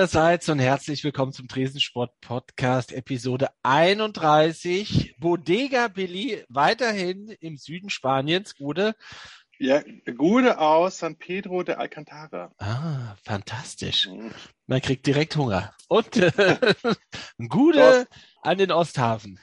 allerseits und herzlich willkommen zum Tresensport Podcast Episode 31. Bodega Billy weiterhin im Süden Spaniens, Gude. Ja, Gude aus San Pedro de Alcantara. Ah, fantastisch. Mhm. Man kriegt direkt Hunger. Und äh, Gude an den Osthafen.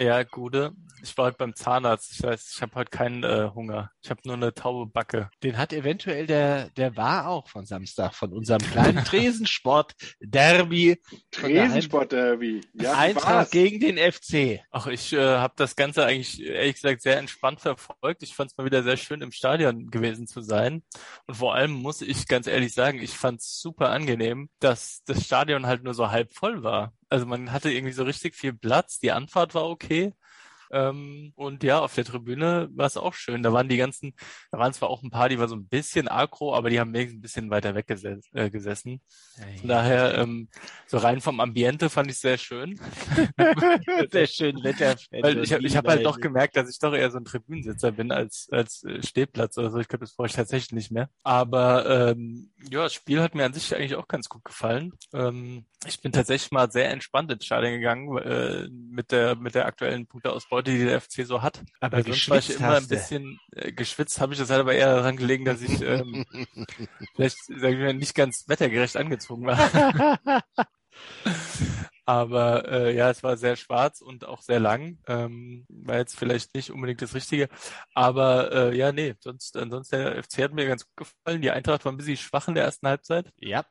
Ja, Gude. Ich war heute beim Zahnarzt. Ich weiß, ich habe heute keinen äh, Hunger. Ich habe nur eine taube Backe. Den hat eventuell der, der war auch von Samstag, von unserem kleinen Tresensport-Derby. Tresensport-Derby. Ja, Eintracht gegen den FC. Ach, ich äh, habe das Ganze eigentlich, ehrlich gesagt, sehr entspannt verfolgt. Ich fand es mal wieder sehr schön, im Stadion gewesen zu sein. Und vor allem muss ich ganz ehrlich sagen, ich fand es super angenehm, dass das Stadion halt nur so halb voll war. Also man hatte irgendwie so richtig viel Platz, die Anfahrt war okay. Ähm, und ja, auf der Tribüne war es auch schön. Da waren die ganzen, da waren zwar auch ein paar, die waren so ein bisschen aggro, aber die haben wenigstens ein bisschen weiter weg geses äh, gesessen. Von daher, ähm, so rein vom Ambiente fand ich sehr schön. sehr schön Wetter. Weil ich habe ich hab halt doch gemerkt, dass ich doch eher so ein Tribünensitzer bin als, als äh, Stehplatz oder so. Ich glaube, das brauche ich tatsächlich nicht mehr. Aber ähm, ja, das Spiel hat mir an sich eigentlich auch ganz gut gefallen. Ähm, ich bin tatsächlich mal sehr entspannt ins Stadion gegangen äh, mit der mit der aktuellen Punkteausbeute, die der FC so hat. Aber also sonst war ich immer ein bisschen äh, geschwitzt, habe ich das halt aber eher daran gelegen, dass ich ähm, vielleicht sag ich mal, nicht ganz wettergerecht angezogen war. Aber äh, ja, es war sehr schwarz und auch sehr lang. Ähm, war jetzt vielleicht nicht unbedingt das Richtige. Aber äh, ja, nee, sonst, ansonsten der FC hat mir ganz gut gefallen. Die Eintracht war ein bisschen schwach in der ersten Halbzeit. Ja.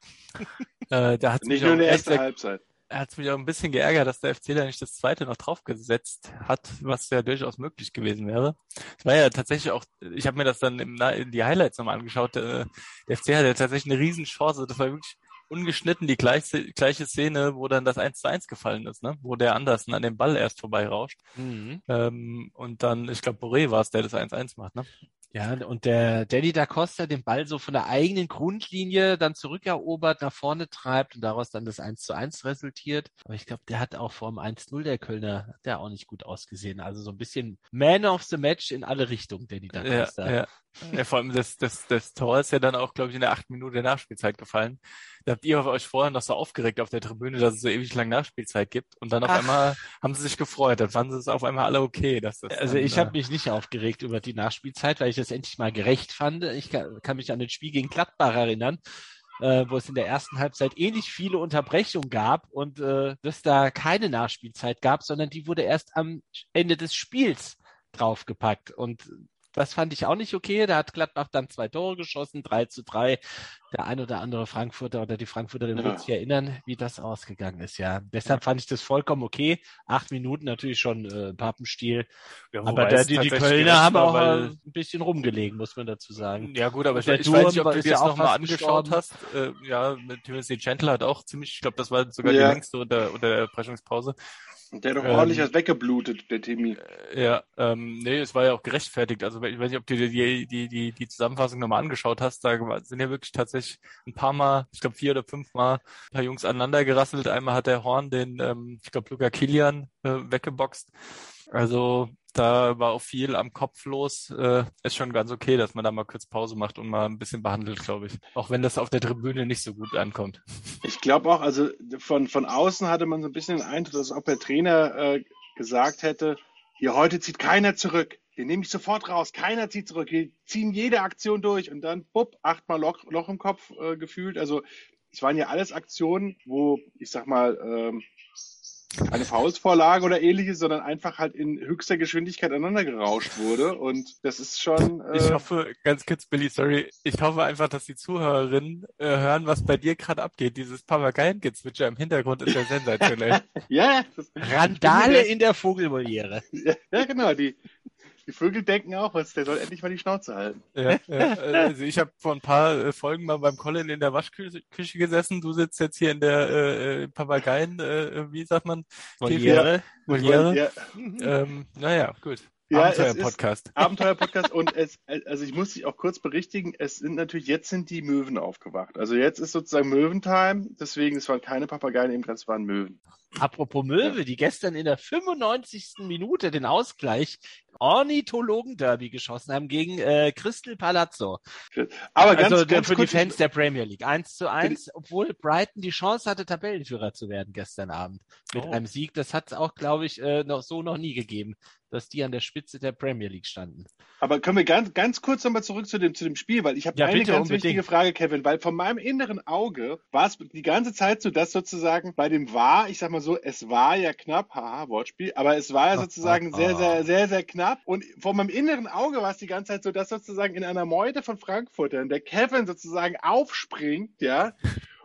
Äh, da hat's nicht nur in der ersten Halbzeit. Er hat mich auch ein bisschen geärgert, dass der FC da nicht das zweite noch draufgesetzt hat, was ja durchaus möglich gewesen wäre. Es war ja tatsächlich auch, ich habe mir das dann im, in die Highlights nochmal angeschaut, der, der FC hatte ja tatsächlich eine Riesenchance. Das war wirklich ungeschnitten die gleiche, gleiche Szene, wo dann das 1 zu 1 gefallen ist, ne? wo der Andersen an dem Ball erst vorbeirauscht. Mhm. Ähm, und dann, ich glaube, Boré war es, der das 1-1 macht. Ne? Ja, und der Danny da Costa den Ball so von der eigenen Grundlinie dann zurückerobert, nach vorne treibt und daraus dann das 1 zu 1 resultiert. Aber ich glaube, der hat auch vor dem 1-0 der Kölner, der auch nicht gut ausgesehen. Also so ein bisschen Man of the Match in alle Richtungen, Danny da Costa. Ja, ja. ja vor allem das, das, das Tor ist ja dann auch, glaube ich, in der achten Minute der Nachspielzeit gefallen. Da habt ihr euch vorher noch so aufgeregt auf der Tribüne, dass es so ewig lang Nachspielzeit gibt. Und dann auf Ach. einmal haben sie sich gefreut. Dann fanden sie es auf einmal alle okay. Dass das also dann, ich habe mich nicht aufgeregt über die Nachspielzeit, weil ich das endlich mal gerecht fand. Ich kann, kann mich an das Spiel gegen Gladbach erinnern. Äh, wo es in der ersten Halbzeit ähnlich eh viele Unterbrechungen gab und äh, dass da keine Nachspielzeit gab, sondern die wurde erst am Ende des Spiels draufgepackt. Und das fand ich auch nicht okay. Da hat Gladbach dann zwei Tore geschossen, 3 zu 3. Der ein oder andere Frankfurter oder die Frankfurterin ja. wird sich erinnern, wie das ausgegangen ist. Ja, deshalb fand ich das vollkommen okay. Acht Minuten natürlich schon äh, Pappenstiel. Ja, aber da, die, die Kölner haben auch weil... ein bisschen rumgelegen, muss man dazu sagen. Ja gut, aber ich, ich weiß nicht, ob du dir das nochmal angeschaut hast. Äh, ja, Timothy Gentle hat auch ziemlich, ich glaube, das war sogar ja. die längste unter, unter der Erpressungspause. Der hat doch ähm, ordentlich was weggeblutet, der Timmy. Äh, ja, ähm, nee, es war ja auch gerechtfertigt. Also ich weiß nicht, ob du dir die, die, die, die Zusammenfassung nochmal angeschaut hast. Da sind ja wirklich tatsächlich ein paar Mal, ich glaube vier oder fünf Mal, ein paar Jungs aneinander gerasselt. Einmal hat der Horn den, ähm, ich glaube, Luca Kilian äh, weggeboxt. Also da war auch viel am Kopf los. Äh, ist schon ganz okay, dass man da mal kurz Pause macht und mal ein bisschen behandelt, glaube ich. Auch wenn das auf der Tribüne nicht so gut ankommt. Ich glaube auch, also von, von außen hatte man so ein bisschen den Eindruck, dass auch der Trainer äh, gesagt hätte, hier heute zieht keiner zurück. Den nehme ich sofort raus. Keiner zieht zurück. Wir ziehen jede Aktion durch und dann, bupp, achtmal Loch, Loch im Kopf äh, gefühlt. Also es waren ja alles Aktionen, wo, ich sag mal, ähm, keine Faustvorlage oder ähnliches, sondern einfach halt in höchster Geschwindigkeit aneinander gerauscht wurde. Und das ist schon. Äh ich hoffe, ganz kurz, Billy, sorry, ich hoffe einfach, dass die Zuhörerinnen äh, hören, was bei dir gerade abgeht. Dieses Papageiengezwitscher im Hintergrund ist ja sensationell. ja, Randale in der Vogelmoliere. Ja, ja, genau, die, die Vögel denken auch, was, der soll endlich mal die Schnauze halten. Ja, ja. Also ich habe vor ein paar äh, Folgen mal beim Colin in der Waschküche gesessen. Du sitzt jetzt hier in der äh, äh Papageien, äh, wie sagt man? Voliere. Voliere. Ja. Ähm, naja, gut. Ja, Abenteuer-Podcast. Abenteuer-Podcast und es, also ich muss dich auch kurz berichtigen, es sind natürlich, jetzt sind die Möwen aufgewacht. Also jetzt ist sozusagen Möwentime, deswegen, es waren keine Papageien eben, es waren Möwen. Apropos Möwe, die gestern in der 95. Minute den Ausgleich Ornithologen-Derby geschossen haben gegen äh, Crystal Palazzo. Aber ganz, also ganz für die Fans der Premier League. 1 zu 1, obwohl Brighton die Chance hatte, Tabellenführer zu werden gestern Abend. Mit Oh. einem Sieg. Das hat es auch, glaube ich, äh, noch so noch nie gegeben, dass die an der Spitze der Premier League standen. Aber können wir ganz, ganz kurz nochmal zurück zu dem, zu dem Spiel, weil ich habe Ja, eine bitte, ganz unbedingt. wichtige Frage, Kevin, weil von meinem inneren Auge war es die ganze Zeit so, dass sozusagen bei dem war, ich sag mal so, es war ja knapp, haha, Wortspiel, aber es war ja sozusagen sehr, sehr, sehr, sehr knapp. Und von meinem inneren Auge war es die ganze Zeit so, dass sozusagen in einer Meute von Frankfurtern der Kevin sozusagen aufspringt, ja,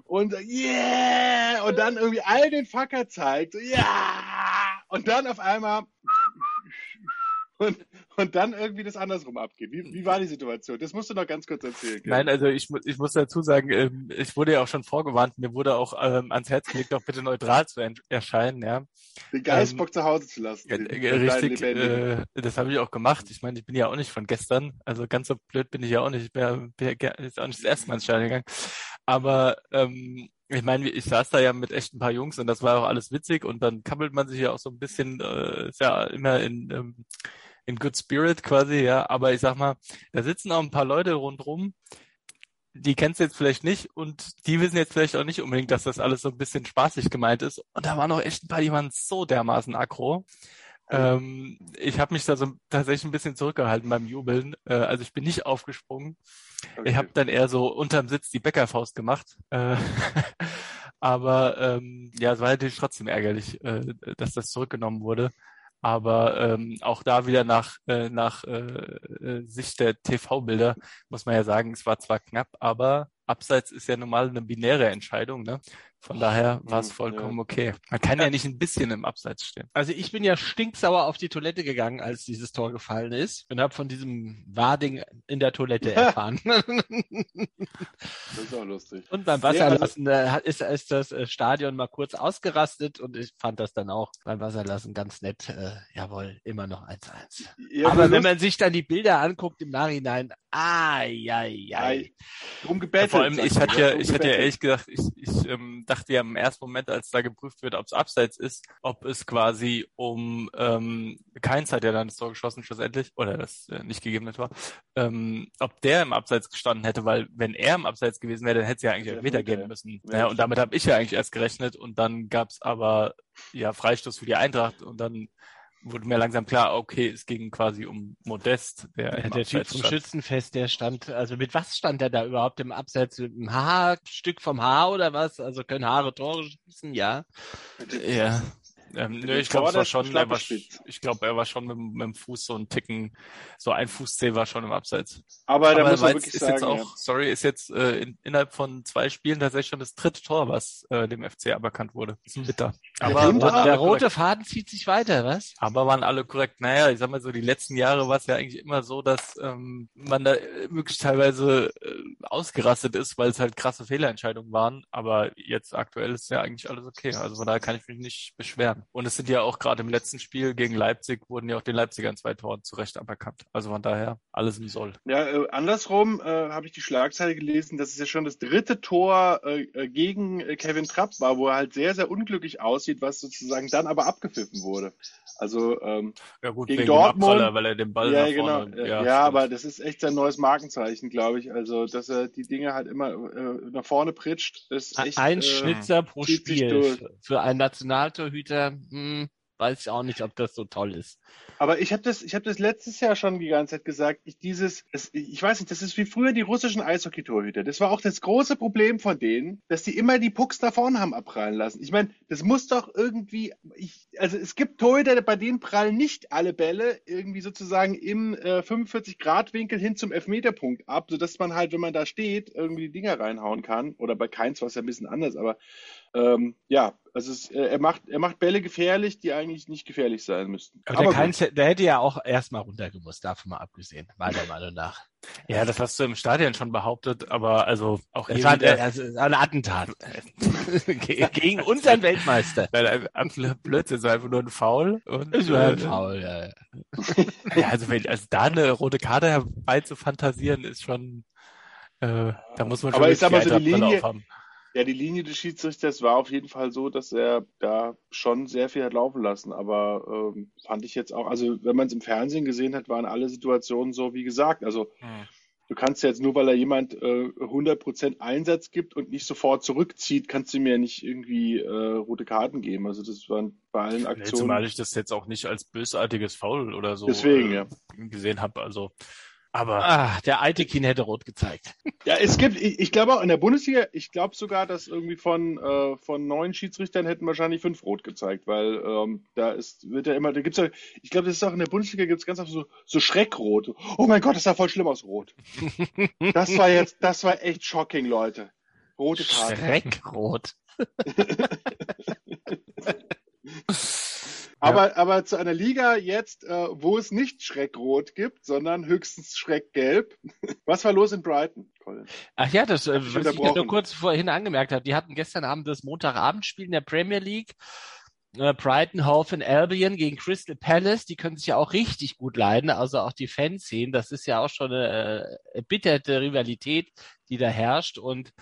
und yeah, und dann irgendwie all den Facker zeigt, so, ja, und dann auf einmal und, und dann irgendwie das andersrum abgeht. Wie, wie war die Situation? Das musst du noch ganz kurz erzählen. Kevin. Nein, also ich, ich muss dazu sagen, ähm, ich wurde ja auch schon vorgewarnt, mir wurde auch ähm, ans Herz gelegt, doch bitte neutral zu en- erscheinen, ja. den Geistbock zu Hause zu lassen. Den- äh, richtig, äh, das habe ich auch gemacht. Ich meine, ich bin ja auch nicht von gestern, also ganz so blöd bin ich ja auch nicht. Ich bin, ja- ist auch nicht das erste Mal ins Stadion gegangen. Aber ähm, ich meine, ich saß da ja mit echt ein paar Jungs und das war auch alles witzig und dann kappelt man sich ja auch so ein bisschen, äh, ist ja immer in, ähm, in good spirit quasi, ja. Aber ich sag mal, da sitzen auch ein paar Leute rundrum, die kennst du jetzt vielleicht nicht und die wissen jetzt vielleicht auch nicht unbedingt, dass das alles so ein bisschen spaßig gemeint ist. Und da waren auch echt ein paar, die waren so dermaßen aggro. Ähm, ich habe mich da so tatsächlich ein bisschen zurückgehalten beim Jubeln. Äh, also ich bin nicht aufgesprungen. Okay. Ich habe dann eher so unterm Sitz die Bäckerfaust gemacht. Äh, aber ähm, ja, es war natürlich trotzdem ärgerlich, äh, dass das zurückgenommen wurde. Aber ähm, auch da wieder nach, äh, nach äh, äh, Sicht der TV-Bilder muss man ja sagen, es war zwar knapp, aber Abseits ist ja normal eine binäre Entscheidung. Ne? Von daher war es vollkommen okay. Man kann ja nicht ein bisschen im Abseits stehen. Also ich bin ja stinksauer auf die Toilette gegangen, als dieses Tor gefallen ist und habe von diesem Warding in der Toilette erfahren. Das ist auch lustig. und beim Ja, Wasserlassen äh, hat- ist, ist das äh, Stadion mal kurz ausgerastet und ich fand das dann auch beim Wasserlassen ganz nett. Äh, jawohl, immer noch 1-1. Ja, Aber wenn man sich dann die Bilder anguckt im Nachhinein, ai, ai, ai. Drum gebettelt. Vor allem, ich hatte ja, Drum ich hatte ja ehrlich gesagt, ich, ich ähm, dachte ja im ersten Moment, als da geprüft wird, ob es Abseits ist, ob es quasi um ähm, Keins hat ja dann das Tor geschossen schlussendlich, oder das äh, nicht gegebene Tor, ähm, ob der im Abseits gestanden hätte, weil wenn er im Abseits gewesen wäre, dann hätte es ja eigentlich Ja, Elfmeter geben müssen. Ja, Ja, und damit habe ich ja eigentlich erst gerechnet und dann gab es aber ja Freistoß für die Eintracht und dann wurde mir langsam klar, okay, es ging quasi um Modest, der, Ja, der Typ vom stand. Schützenfest, der stand, also mit was stand er da überhaupt im Abseits? Mit einem Haarstück vom Haar oder was? Also können Haare Tore schießen, ja. Ja. Ähm, nö, ich glaube, es war schon, er war, ich glaube, er war schon mit, mit dem Fuß so ein Ticken, so ein Fußzeh war schon im Abseits. Aber da Aber muss man wirklich ist sagen, jetzt auch, sorry, ist jetzt äh, in, innerhalb von zwei Spielen tatsächlich schon das dritte Tor, was äh, dem FC aberkannt wurde. Das ist bitter. Aber, alle der rote korrekt. Faden zieht sich weiter, was? aber waren alle korrekt. Naja, ich sag mal so, die letzten Jahre war es ja eigentlich immer so, dass ähm, man da äh, wirklich teilweise äh, ausgerastet ist, weil es halt krasse Fehlerentscheidungen waren. Aber jetzt aktuell ist ja eigentlich alles okay. Also von daher kann ich mich nicht beschweren. Und es sind ja auch gerade im letzten Spiel gegen Leipzig wurden ja auch den Leipzigern zwei Toren zu Recht aberkannt. Also von daher alles im Soll. Ja, äh, andersrum äh, habe ich die Schlagzeile gelesen, dass es ja schon das dritte Tor äh, äh, gegen äh, Kevin Trapp war, wo er halt sehr, sehr unglücklich aussieht, was sozusagen dann aber abgepfiffen wurde. Also ähm, Ja gut, Gegen wegen Dortmund- dem Abpraller, weil er den Ball ja, nach genau. vorne... Äh, Ja, stimmt. aber das ist echt sein neues Markenzeichen, glaube ich. Also, dass er die Dinge halt immer äh, nach vorne pritscht, ist echt. Ein äh, Schnitzer pro Spiel. Für einen Nationaltorhüter, hm, weiß ich auch nicht, ob das so toll ist. Aber ich habe das, ich das letztes Jahr schon die ganze Zeit gesagt. Ich dieses, es, ich weiß nicht, das ist wie früher die russischen Eishockey-Torhüter. Das war auch das große Problem von denen, dass die immer die Pucks da vorne haben abprallen lassen. Ich meine, das muss doch irgendwie, ich, also es gibt Torhüter, bei denen prallen nicht alle Bälle irgendwie sozusagen im äh, 45-Grad-Winkel hin zum Elfmeterpunkt ab, sodass man halt, wenn man da steht, irgendwie die Dinger reinhauen kann. Oder bei Keins war es ja ein bisschen anders, aber ähm, ja, also es, äh, er macht, er macht Bälle gefährlich, die eigentlich nicht gefährlich sein müssten. Aber, der. Keins, der hätte ja auch erstmal runtergemusst, davon mal abgesehen, meiner Meinung nach. Ja, das hast du im Stadion schon behauptet, aber also auch Das hier war wieder... also, das war ein Attentat. Ge- Gegen unseren Weltmeister. Nein, ein- Blödsinn, es war einfach nur ein Foul. Und, Das war ein äh, Foul, ja. ja. Ja, also, wenn, also da eine rote Karte herbei zu fantasieren, ist schon, äh, da muss man schon Aber ich sag mal so, die Linie- aufhaben. Ja, die Linie des Schiedsrichters war auf jeden Fall so, dass er da schon sehr viel hat laufen lassen. Aber ähm, fand ich jetzt auch, also wenn man es im Fernsehen gesehen hat, waren alle Situationen so wie gesagt. Also hm. du kannst jetzt nur, weil er jemand äh, 100% Einsatz gibt und nicht sofort zurückzieht, kannst du mir nicht irgendwie äh, rote Karten geben. Also das waren bei allen Aktionen. Nee, zumal ich das jetzt auch nicht als bösartiges Foul oder so Deswegen, äh, ja. gesehen habe. Also aber ah, der alte Kien hätte rot gezeigt. Ja, es gibt, ich, ich glaube auch in der Bundesliga, ich glaube sogar, dass irgendwie von, äh, von neun Schiedsrichtern hätten wahrscheinlich fünf rot gezeigt, weil ähm, da ist, wird ja immer, da gibt's ja, ich glaube, das ist auch in der Bundesliga gibt es ganz oft so, so Schreckrot. Oh mein Gott, das sah voll schlimm aus, rot. das war jetzt, das war echt shocking, Leute. Rote Karte. Schreckrot. Aber, ja. aber zu einer Liga jetzt, äh, wo es nicht Schreckrot gibt, sondern höchstens Schreckgelb. Was war los in Brighton, Colin? Ach ja, das, äh, was ich nur kurz vorhin angemerkt habe. Die hatten gestern Abend das Montagabendspiel in der Premier League. Äh, Brighton, Hove and Albion gegen Crystal Palace, die können sich ja auch richtig gut leiden, also auch die Fans sehen, das ist ja auch schon eine äh, erbitterte Rivalität, die da herrscht und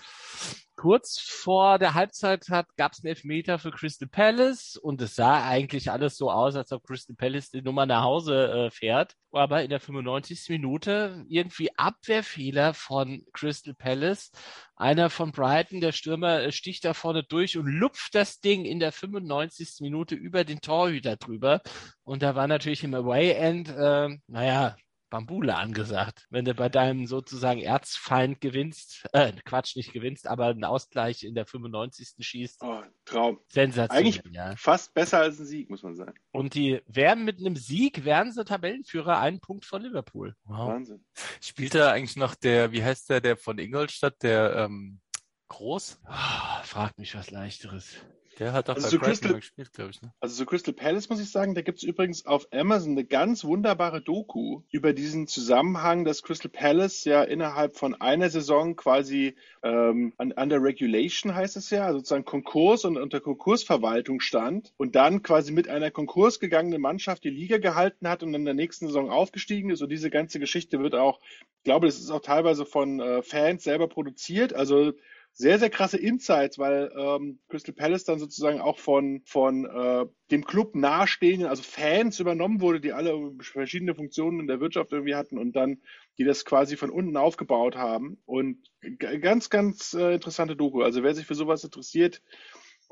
kurz vor der Halbzeit gab es einen Elfmeter für Crystal Palace und es sah eigentlich alles so aus, als ob Crystal Palace die Nummer nach Hause äh, fährt. Aber in der 95. Minute irgendwie Abwehrfehler von Crystal Palace. Einer von Brighton, der Stürmer, äh, sticht da vorne durch und lupft das Ding in der 95. Minute über den Torhüter drüber. Und da war natürlich im Away-End, äh, naja, Bambule angesagt. Wenn du bei deinem sozusagen Erzfeind gewinnst, äh, Quatsch, nicht gewinnst, aber einen Ausgleich in der 95. schießt. Oh, Traum. Sensationell. Eigentlich ja. fast besser als ein Sieg, muss man sagen. Und die werden mit einem Sieg, werden sie Tabellenführer, einen Punkt von Liverpool. Wow. Wahnsinn. Spielt da eigentlich noch der, wie heißt der, der von Ingolstadt, der ähm, Groß? Oh, frag mich was leichteres. Der hat doch also bei so Crystal, gespielt, glaube ich. Ne? Also so Crystal Palace muss ich sagen, da gibt es übrigens auf Amazon eine ganz wunderbare Doku über diesen Zusammenhang, dass Crystal Palace ja innerhalb von einer Saison quasi ähm, under Regulation heißt es ja, also sozusagen Konkurs und unter Konkursverwaltung stand und dann quasi mit einer konkursgegangenen Mannschaft die Liga gehalten hat und in der nächsten Saison aufgestiegen ist. Und diese ganze Geschichte wird auch, ich glaube, das ist auch teilweise von äh, Fans selber produziert. Also sehr, sehr krasse Insights, weil ähm, Crystal Palace dann sozusagen auch von, von äh, dem Club nahestehenden, also Fans übernommen wurde, die alle verschiedene Funktionen in der Wirtschaft irgendwie hatten und dann, die das quasi von unten aufgebaut haben. Und ganz, ganz äh, interessante Doku. Also wer sich für sowas interessiert,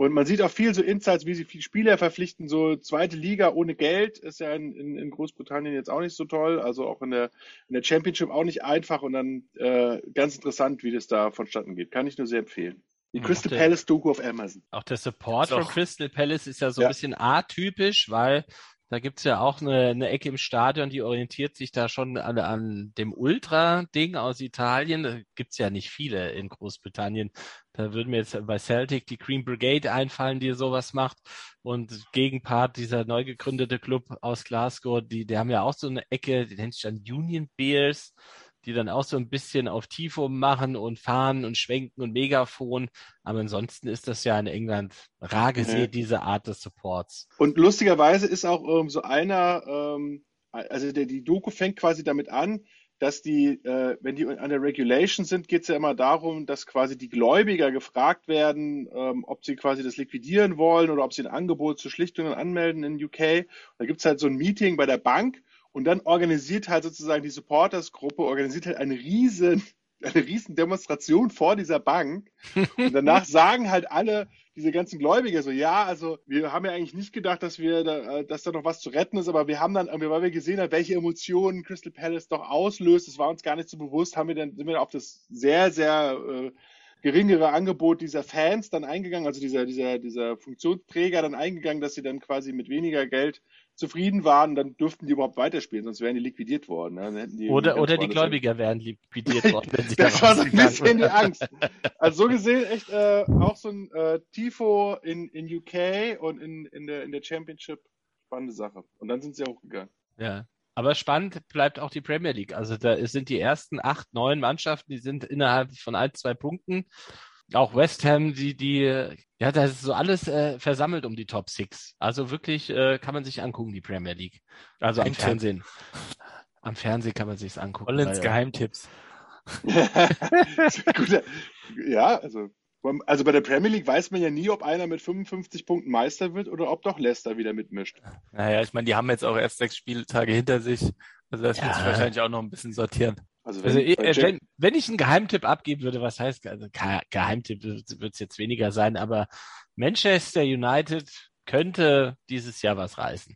und man sieht auch viel so Insights, wie sie viele Spieler verpflichten. So zweite Liga ohne Geld ist ja in, in, in Großbritannien jetzt auch nicht so toll. Also auch in der, in der Championship auch nicht einfach. Und dann äh, ganz interessant, wie das da vonstatten geht. Kann ich nur sehr empfehlen. Die Crystal Palace Doku auf Amazon. Auch der Support von Crystal Palace ist ja so ein bisschen atypisch, weil da gibt's ja auch eine, eine Ecke im Stadion, die orientiert sich da schon an, an dem Ultra-Ding aus Italien. Da gibt's ja nicht viele in Großbritannien. Da würden mir jetzt bei Celtic die Green Brigade einfallen, die sowas macht. Und Gegenpart, dieser neu gegründete Club aus Glasgow, die, die haben ja auch so eine Ecke, die nennt sich dann Union Bears die dann auch so ein bisschen auf Tifo machen und fahren und schwenken und Megafon. Aber ansonsten ist das ja in England rar gesehen, mhm. diese Art des Supports. Und lustigerweise ist auch ähm, so einer, ähm, also der, die Doku fängt quasi damit an, dass die, äh, wenn die an der Regulation sind, geht es ja immer darum, dass quasi die Gläubiger gefragt werden, ähm, ob sie quasi das liquidieren wollen oder ob sie ein Angebot zur Schlichtung anmelden in UK. Da gibt es halt so ein Meeting bei der Bank und dann organisiert halt sozusagen die Supporters-Gruppe, organisiert halt eine riesen, eine riesen Demonstration vor dieser Bank. Und danach sagen halt alle, diese ganzen Gläubiger so, ja, also wir haben ja eigentlich nicht gedacht, dass wir da, äh, dass da noch was zu retten ist, aber wir haben dann, weil wir gesehen haben, welche Emotionen Crystal Palace doch auslöst, das war uns gar nicht so bewusst, haben wir dann, sind wir auf das sehr, sehr äh, geringere Angebot dieser Fans dann eingegangen, also dieser, dieser, dieser Funktionsträger dann eingegangen, dass sie dann quasi mit weniger Geld zufrieden waren, dann dürften die überhaupt weiterspielen, sonst wären die liquidiert worden. Ne? Die oder oder die Gläubiger wären liquidiert worden, wenn sie Das war so ein bisschen die Angst. Also so gesehen echt äh, auch so ein äh, Tifo in, in UK und in, in, der, in der Championship. Spannende Sache. Und dann sind sie hochgegangen. Ja. Aber spannend bleibt auch die Premier League. Also da sind die ersten acht, neun Mannschaften, die sind innerhalb von ein, zwei Punkten auch West Ham, die, die, ja, da ist so alles äh, versammelt um die Top Six. Also wirklich äh, kann man sich angucken, die Premier League. Also am Fernsehen. Am Fernsehen kann man sich's angucken. Collins weil, Geheimtipps. ja, also Also bei der Premier League weiß man ja nie, ob einer mit 55 Punkten Meister wird oder ob doch Leicester wieder mitmischt. Naja, ich meine, die haben jetzt auch erst sechs Spieltage hinter sich. Also das ja. wird sich wahrscheinlich auch noch ein bisschen sortieren. Also, wenn, also wenn, wenn, ich einen Geheimtipp abgeben würde, was heißt, also Geheimtipp wird es jetzt weniger sein, aber Manchester United könnte dieses Jahr was reißen.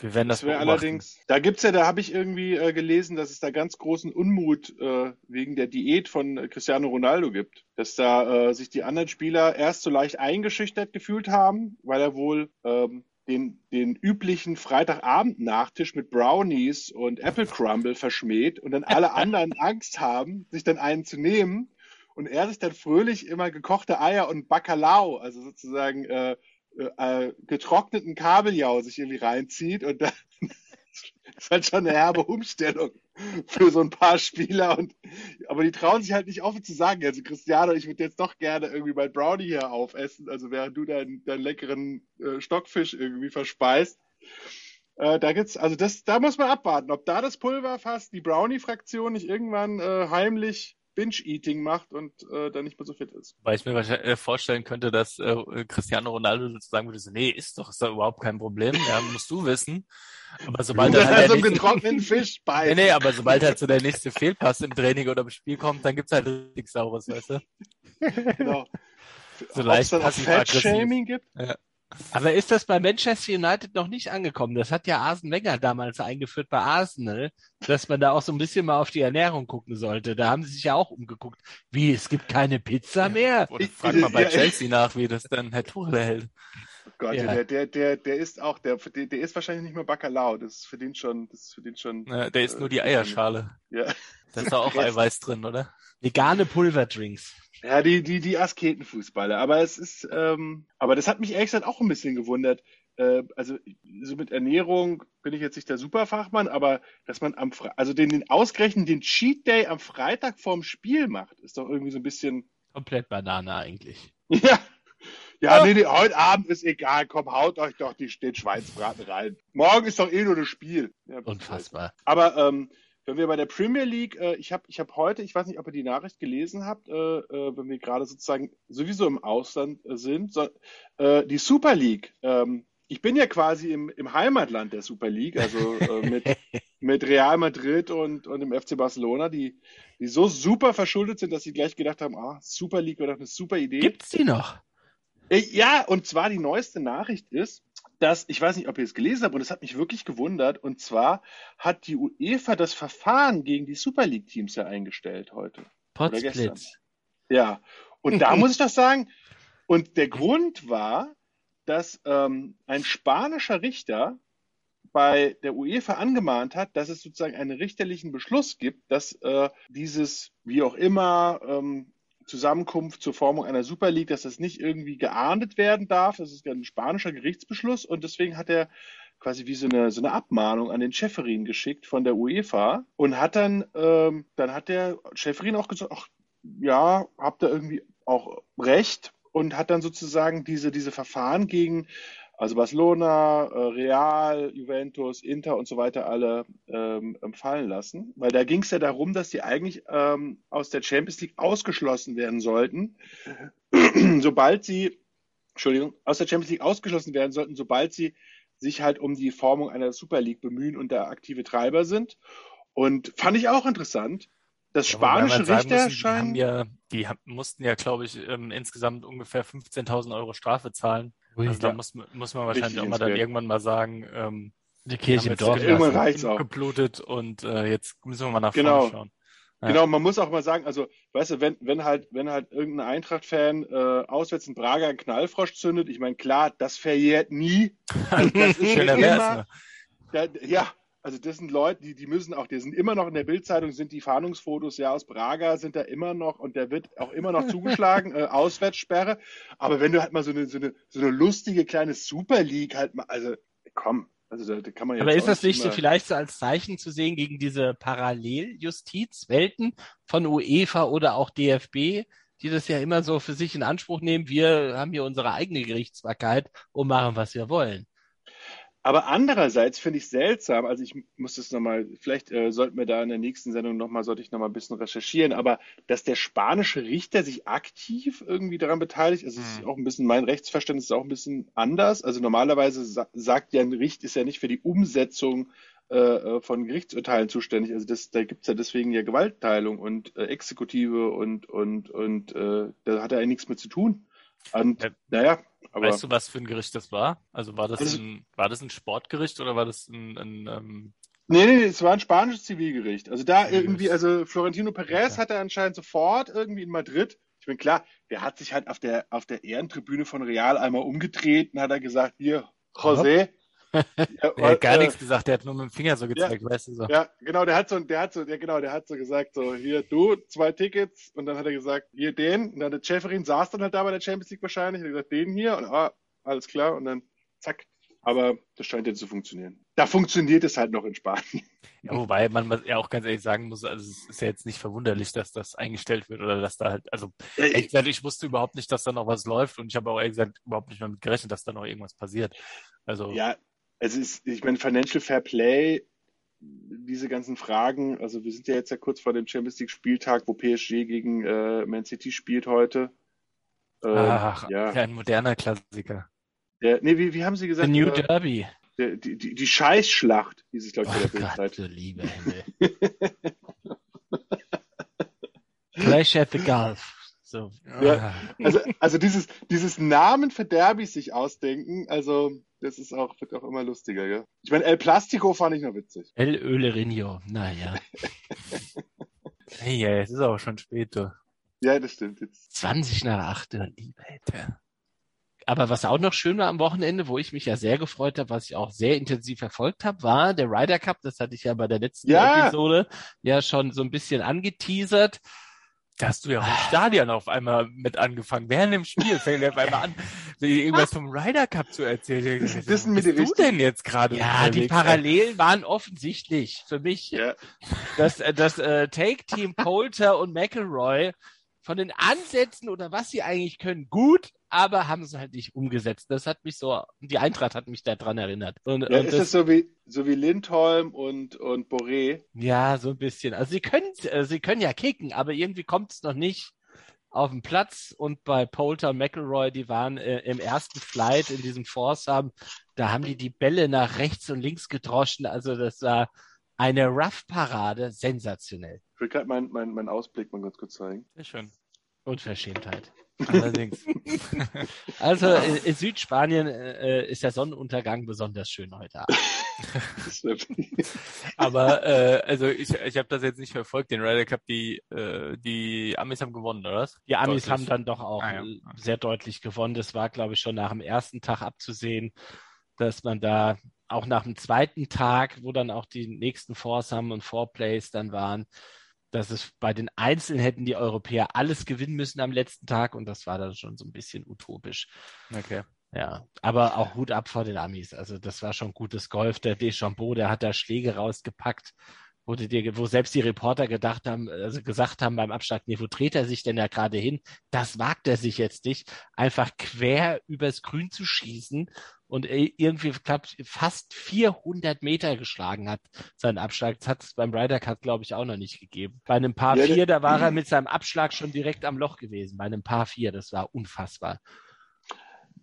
Wir werden das, das wäre allerdings, da gibt's ja, da habe ich irgendwie äh, gelesen, dass es da ganz großen Unmut äh, wegen der Diät von äh, Cristiano Ronaldo gibt. Dass da äh, sich die anderen Spieler erst so leicht eingeschüchtert gefühlt haben, weil er wohl ähm, den, den üblichen Freitagabend-Nachtisch mit Brownies und Apple Crumble verschmäht und dann alle anderen Angst haben, sich dann einen zu nehmen und er sich dann fröhlich immer gekochte Eier und Bacalao, also sozusagen äh, äh, getrockneten Kabeljau sich irgendwie reinzieht und dann ist halt schon eine herbe Umstellung für so ein paar Spieler und aber die trauen sich halt nicht offen zu sagen. Also Cristiano, ich würde jetzt doch gerne irgendwie mein Brownie hier aufessen, also während du deinen, deinen leckeren äh, Stockfisch irgendwie verspeist. Äh, da gibt's, also das, da muss man abwarten, ob da das Pulverfass, die Brownie-Fraktion nicht irgendwann äh, heimlich Binge-Eating macht und äh, dann nicht mehr so fit ist. Weil ich mir wahrscheinlich äh, vorstellen könnte, dass äh, Cristiano Ronaldo sozusagen würde, so, nee, ist doch, ist doch überhaupt kein Problem, ja, musst du wissen. Aber sobald dann halt so nächste, getrockneten Fisch bei. Nee, nee, aber sobald halt so der nächste Fehlpass im Training oder im Spiel kommt, dann gibt's halt richtig Saures, weißt du? genau. So Ob leicht Fat-Shaming gibt? Ja. Aber ist das bei Manchester United noch nicht angekommen? Das hat ja Arsene Wenger damals eingeführt bei Arsenal, dass man da auch so ein bisschen mal auf die Ernährung gucken sollte. Da haben sie sich ja auch umgeguckt. Wie, es gibt keine Pizza mehr? Oder frag mal bei Chelsea nach, wie das dann Herr Tuchel hält. Oh Gott, ja. der, der, der, der ist auch, der, der, der ist wahrscheinlich nicht mehr Bacalao. Das ist für den schon, das ist für den schon. Ja, der ist äh, nur die Eierschale. Ja. Da ist auch Eiweiß drin, oder? Vegane Pulverdrinks. Ja, die, die, die Asketenfußballer. Aber es ist, ähm, aber das hat mich ehrlich gesagt auch ein bisschen gewundert. Äh, also, so mit Ernährung bin ich jetzt nicht der Superfachmann, aber dass man am, Fre also den, den ausgerechnet den Cheat Day am Freitag vorm Spiel macht, ist doch irgendwie so ein bisschen. Komplett Banane eigentlich. Ja. Ja, ja. nee, nee, heute Abend ist egal. Komm, haut euch doch die, den Schweinsbraten rein. Morgen ist doch eh nur das Spiel. Ja, Unfassbar. Aber ähm, wenn wir bei der Premier League, äh, ich habe ich hab heute, ich weiß nicht, ob ihr die Nachricht gelesen habt, äh, äh, wenn wir gerade sozusagen sowieso im Ausland äh, sind, so, äh, die Super League. Ähm, ich bin ja quasi im, im Heimatland der Super League, also äh, mit, mit Real Madrid und, und dem FC Barcelona, die, die so super verschuldet sind, dass sie gleich gedacht haben, ah, Super League wäre doch eine super Idee. Gibt's die noch? Ja, und zwar die neueste Nachricht ist, dass, ich weiß nicht, ob ihr es gelesen habt, und es hat mich wirklich gewundert, und zwar hat die UEFA das Verfahren gegen die Super League-Teams ja eingestellt heute. Potsblitz. Ja, und da muss ich doch sagen, und der Grund war, dass ähm, ein spanischer Richter bei der UEFA angemahnt hat, dass es sozusagen einen richterlichen Beschluss gibt, dass äh, dieses, wie auch immer, ähm, Zusammenkunft zur Formung einer Super League, dass das nicht irgendwie geahndet werden darf. Das ist ein spanischer Gerichtsbeschluss und deswegen hat er quasi wie so eine, so eine Abmahnung an den Schäferin geschickt von der UEFA und hat dann, ähm, dann hat der Schäferin auch gesagt, ach ja, habt ihr irgendwie auch recht und hat dann sozusagen diese, diese Verfahren gegen also Barcelona, äh, Real, Juventus, Inter und so weiter alle ähm, fallen lassen. Weil da ging es ja darum, dass die eigentlich ähm, aus der Champions League ausgeschlossen werden sollten, sobald sie, Entschuldigung, aus der Champions League ausgeschlossen werden sollten, sobald sie sich halt um die Formung einer Super League bemühen und da aktive Treiber sind. Und fand ich auch interessant. Das spanische ja, Richter scheinen. Die, ja, die mussten ja, glaube ich, ähm, insgesamt ungefähr 15.000 Euro Strafe zahlen Ui, also da muss, muss man wahrscheinlich auch mal dann irgendwann mal sagen, ähm, die Kirche im Dorf irgendwann reicht's auch. geblutet und äh, jetzt müssen wir mal nach genau. vorne schauen. Ja. Genau, man muss auch mal sagen, also, weißt du, wenn, wenn halt, wenn halt irgendein Eintracht-Fan äh, auswärts in Prager einen Knallfrosch zündet, ich meine, klar, das verjährt nie. Das ist Schöner immer, da, ja, also das sind Leute, die, die müssen auch, die sind immer noch in der Bildzeitung, sind die Fahndungsfotos ja aus Braga, sind da immer noch und der wird auch immer noch zugeschlagen, äh, Auswärtssperre. Aber wenn du halt mal so eine, so eine, so eine lustige kleine Super League halt mal, also komm, also da, da kann man ja. Aber ist das nicht so vielleicht so als Zeichen zu sehen gegen diese Paralleljustizwelten von UEFA oder auch DFB, die das ja immer so für sich in Anspruch nehmen, wir haben hier unsere eigene Gerichtsbarkeit und machen, was wir wollen? Aber andererseits finde ich seltsam, also ich muss das nochmal, vielleicht äh, sollten wir da in der nächsten Sendung nochmal, sollte ich nochmal ein bisschen recherchieren, aber dass der spanische Richter sich aktiv irgendwie daran beteiligt, also es ist Hm. auch ein bisschen, mein Rechtsverständnis ist auch ein bisschen anders. Also normalerweise sa sagt ja ein Richt, ist ja nicht für die Umsetzung äh, äh, von Gerichtsurteilen zuständig. Also das, da gibt's ja deswegen ja Gewaltteilung und äh, Exekutive und, und, und äh, da hat er ja nichts mit zu tun. Und Ja. naja, aber Weißt du, was für ein Gericht das war? Also war das Also- ein, war das ein Sportgericht oder war das ein, ein ähm, Nee, nee, nee, es war ein spanisches Zivilgericht. Also da Zivilgericht. irgendwie, also Florentino Perez Okay. hat er anscheinend sofort irgendwie in Madrid. Ich bin klar, der hat sich halt auf der, auf der Ehrentribüne von Real einmal umgedreht und hat er gesagt, hier, José. Ja, der hat gar äh, nichts gesagt, der hat nur mit dem Finger so gezeigt, weißt du so. Ja, genau, der hat so, der hat so, ja genau, der hat so gesagt, so, hier, du, zwei Tickets, und dann hat er gesagt, hier, den, und dann der Schäferin saß dann halt da bei der Champions League wahrscheinlich, und hat gesagt, den hier, und ah, alles klar, und dann zack. Aber das scheint ja zu funktionieren. Da funktioniert es halt noch in Spanien. Ja, wobei man ja auch ganz ehrlich sagen muss, also es ist ja jetzt nicht verwunderlich, dass das eingestellt wird oder dass da halt, also ehrlich gesagt, ich wusste überhaupt nicht, dass da noch was läuft und ich habe auch ehrlich gesagt überhaupt nicht damit gerechnet, dass da noch irgendwas passiert. Also Ja, es ist, ich meine, Financial Fair Play, diese ganzen Fragen, also wir sind ja jetzt ja kurz vor dem Champions League Spieltag, wo PSG gegen äh, Man City spielt heute. Ähm, ach, ja, ein moderner Klassiker. der, nee, wie, wie haben Sie The gesagt? New äh, Derby. der, die, die, die Scheißschlacht, hieß es, glaube ich, Oh der Gott, Bildzeit. du liebe Himmel. Clash at the Gulf. So. Ja. Also, also dieses, dieses Namen für Derbys sich ausdenken, also das ist auch, wird auch immer lustiger, ja. Ich meine, El Plastico fand ich noch witzig. El Ölerinho. Naja. Hey, ja, es ist auch schon spät, du. Ja, das stimmt. Jetzt. 20 nach 8, du liebe Himmel. Aber was auch noch schön war am Wochenende, wo ich mich ja sehr gefreut habe, was ich auch sehr intensiv verfolgt habe, war der Ryder Cup. Das hatte ich ja bei der letzten Ja. Episode ja schon so ein bisschen angeteasert. Da hast du ja auch im Stadion auf einmal mit angefangen. Während dem Spiel fängt er auf einmal an, irgendwas vom Ryder Cup zu erzählen. Das Was wissen wir bist die du denn jetzt gerade Ja, die? Parallelen waren offensichtlich für mich. Ja. Das, äh, das äh, Take-Team Poulter und McElroy von den Ansätzen oder was sie eigentlich können, gut, aber haben es halt nicht umgesetzt. Das hat mich so, die Eintracht hat mich daran erinnert. Und, Ja, und ist das so wie, so wie Lindholm und, und Boré? Ja, so ein bisschen. Also sie können, äh, sie können ja kicken, aber irgendwie kommt es noch nicht auf den Platz. Und bei Poulter und McElroy, die waren äh, im ersten Flight in diesem Foursome, da haben die die Bälle nach rechts und links gedroschen. Also das war eine Rough-Parade, sensationell. Ich will gerade meinen mein, mein Ausblick mal ganz kurz zeigen. Sehr schön. Unverschämtheit. Allerdings. Also in, in Südspanien äh, ist der Sonnenuntergang besonders schön heute Abend. Aber äh, also ich, ich habe das jetzt nicht verfolgt, den Ryder Cup, die, äh, die Amis haben gewonnen, oder was? Die Amis Deutlich. haben dann doch auch Ah, ja. äh, sehr deutlich gewonnen. Das war, glaube ich, schon nach dem ersten Tag abzusehen, dass man da auch nach dem zweiten Tag, wo dann auch die nächsten Foursome und Fourplays dann waren, dass es bei den Einzelnen hätten die Europäer alles gewinnen müssen am letzten Tag und das war dann schon so ein bisschen utopisch. Okay. Ja, aber auch Hut ab vor den Amis. Also das war schon gutes Golf. Der Deschambeau, der hat da Schläge rausgepackt, wo, dir- wo selbst die Reporter gedacht haben, also gesagt haben beim Abschlag, nee, wo dreht er sich denn da gerade hin? Das wagt er sich jetzt nicht, einfach quer übers Grün zu schießen und irgendwie klappt fast 400 Meter geschlagen hat sein Abschlag. Das hat es beim Ryder Cup, glaube ich, auch noch nicht gegeben. Bei einem Paar Ja, der- vier, da war er mit seinem Abschlag schon direkt am Loch gewesen. Bei einem Paar vier, das war unfassbar.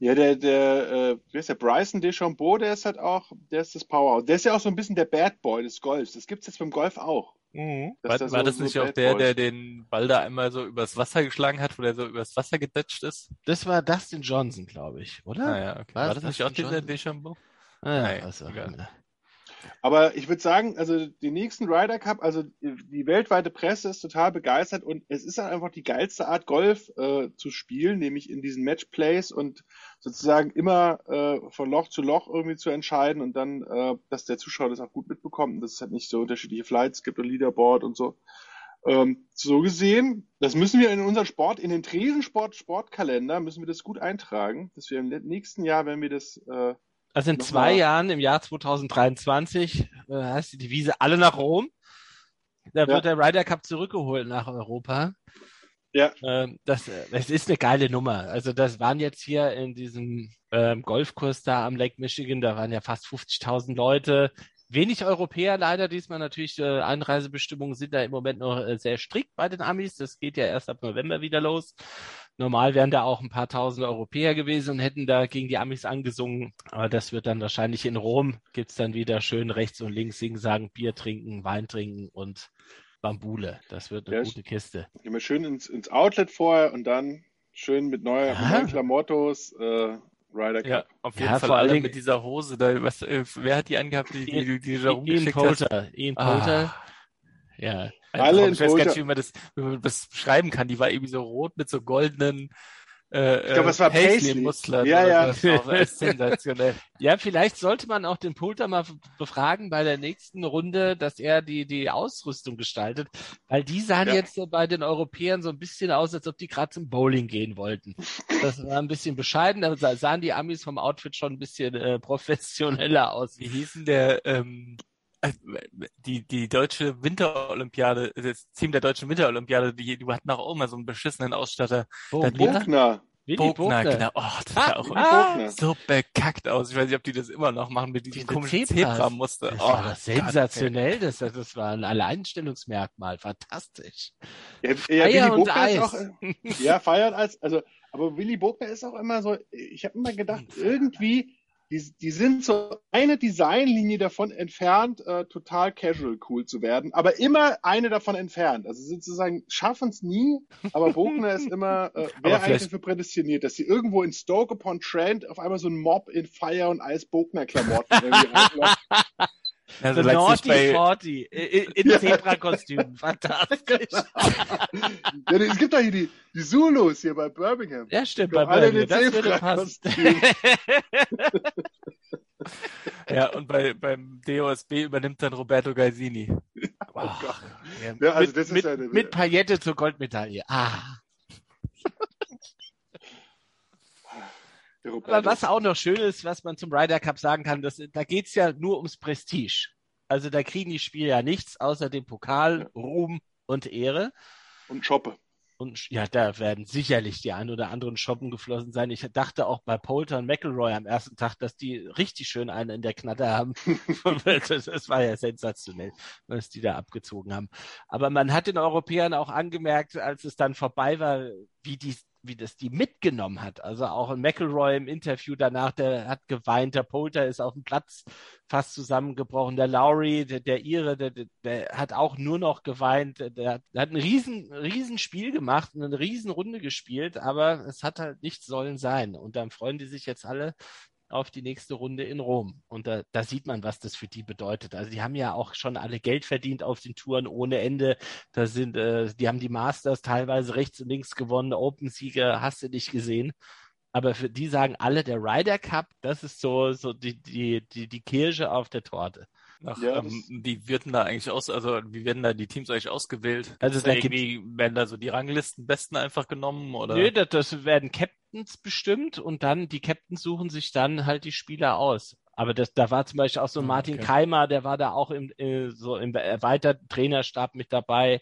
Ja, der, der, äh, wie heißt der, Bryson DeChambeau, der ist halt auch, der ist das Powerhouse. Der ist ja auch so ein bisschen der Bad Boy des Golfs. Das gibt's jetzt beim Golf auch. War, Dass da war so- das so nicht auch Bad der, Boys. der den Ball da einmal so übers Wasser geschlagen hat, wo der so übers Wasser gedatscht ist? Das war Dustin Johnson, glaube ich, oder? Ah ja, okay. War War das das nicht auch Dustin dieser Johnson? Deschambeau? Ah, ja, Nein, auch immer. Aber ich würde sagen, also die nächsten Ryder Cup, also die weltweite Presse ist total begeistert und es ist halt einfach die geilste Art Golf äh, zu spielen, nämlich in diesen Matchplays und sozusagen immer äh, von Loch zu Loch irgendwie zu entscheiden und dann, äh, dass der Zuschauer das auch gut mitbekommt und dass es halt nicht so unterschiedliche Flights gibt und Leaderboard und so. Ähm, so gesehen, das müssen wir in unseren Sport, in den Tresensport Sportkalender müssen wir das gut eintragen, dass wir im nächsten Jahr, wenn wir das äh, Also in zwei Jahren, im Jahr 2023, äh, heißt die Devise alle nach Rom. Da Ja. wird der Ryder Cup zurückgeholt nach Europa. Ja. Ähm, das, äh, das ist eine geile Nummer. Also das waren jetzt hier in diesem ähm, Golfkurs da am Lake Michigan, da waren ja fast 50.000 Leute. Wenig Europäer leider diesmal natürlich. Äh, Einreisebestimmungen sind da im Moment noch äh, sehr strikt bei den Amis. Das geht ja erst ab November wieder los. Normal wären da auch ein paar tausend Europäer gewesen und hätten da gegen die Amis angesungen. Aber das wird dann wahrscheinlich in Rom. Gibt's dann wieder schön rechts und links singen, sagen, Bier trinken, Wein trinken und Bambule. Das wird eine Ja, gute Kiste. Gehen wir schön ins, ins Outlet vorher und dann schön mit neuer, Ja. mit neuen Klamottos, äh, Ryder Ja, Cup. auf jeden Ja, Fall alle mit dieser Hose da. Was, äh, wer hat die angehabt, die, die, die, die da Ian rumgeschickt? Poulter. Ian Ah. Poulter. Ja. Ein Alle Traum. in ich weiß gar Poulter. nicht, wie man das, wie man das beschreiben kann. Die war irgendwie so rot mit so goldenen äh, Ich glaube, es war Paisley. Muskeln. Ja, ja. Das war auch echt sensationell. Ja, vielleicht sollte man auch den Poulter mal befragen bei der nächsten Runde, dass er die, die Ausrüstung gestaltet, weil die sahen Ja. jetzt bei den Europäern so ein bisschen aus, als ob die gerade zum Bowling gehen wollten. Das war ein bisschen bescheiden, da sah- sahen die Amis vom Outfit schon ein bisschen äh, professioneller aus. Wie hieß denn der, ähm, äh, die, die deutsche Winterolympiade, das Team der deutschen Winterolympiade, die, die hatten auch immer so einen beschissenen Ausstatter. Bogner? Bogner. Bogner, genau. Oh, das Ah, sah auch ah, so bekackt aus. Ich weiß nicht, ob die das immer noch machen mit diesem Diese komischen. Zebramuster. Das Oh, war Gott, sensationell, das, das war ein Alleinstellungsmerkmal, fantastisch. Ja, ja, Feier Willy und Eis. ist auch, äh, ja, feiert als, also, aber Willy Bogner ist auch immer so, ich habe immer gedacht, irgendwie, die, die sind so eine Designlinie davon entfernt, äh, total casual cool zu werden, aber immer eine davon entfernt. Also sozusagen schaffen es nie, aber Bogner ist immer, äh, wer eigentlich dafür prädestiniert, dass sie irgendwo in Stoke upon Trent auf einmal so ein Mob in Fire und Eis Bogner Klamotten irgendwie Ja, The Naughty bei, 40 in, in Zebra-Kostüm, fantastisch. ja, es gibt doch hier die, die Zulus hier bei Birmingham. Ja, stimmt, bei Birmingham, das würde passen. Ja, und bei, beim DOSB übernimmt dann Roberto Gaisini. Oh, ja, also mit, das ist mit, eine- mit Paillette zur Goldmedaille. Ah. Aber was auch noch schön ist, was man zum Ryder Cup sagen kann, das, da geht's ja nur ums Prestige. Also da kriegen die Spieler ja nichts außer dem Pokal, Ruhm und Ehre. Und Schoppe. Und ja, da werden sicherlich die ein oder anderen Shoppen geflossen sein. Ich dachte auch bei Poulter und McElroy am ersten Tag, dass die richtig schön einen in der Knatter haben. das, das war ja sensationell, was die da abgezogen haben. Aber man hat den Europäern auch angemerkt, als es dann vorbei war, wie die wie das die mitgenommen hat. Also auch ein McElroy im Interview danach, der hat geweint, der Poulter ist auf dem Platz fast zusammengebrochen, der Lowry, der, der Ire, der, der, hat auch nur noch geweint, der, der hat ein riesen, riesen Spiel gemacht, eine riesen Runde gespielt, aber es hat halt nicht sollen sein. Und dann freuen die sich jetzt alle auf die nächste Runde in Rom. Und da, da sieht man, was das für die bedeutet. Also die haben ja auch schon alle Geld verdient auf den Touren ohne Ende. Da sind, äh, die haben die Masters teilweise rechts und links gewonnen, Open-Sieger, hast du nicht gesehen. Aber für die sagen alle, der Ryder Cup, das ist so, so die, die, die, die Kirsche auf der Torte. Ach, Ja, ähm, wie werden da eigentlich aus, also wie werden da die Teams eigentlich ausgewählt? Also da irgendwie, werden da so die Ranglisten besten einfach genommen oder? Nö, das, das werden Captains bestimmt und dann, die Captains suchen sich dann halt die Spieler aus. Aber das, da war zum Beispiel auch so ein Ah, Martin okay. Keimer, der war da auch im, äh, so im erweiterten Trainerstab mit dabei.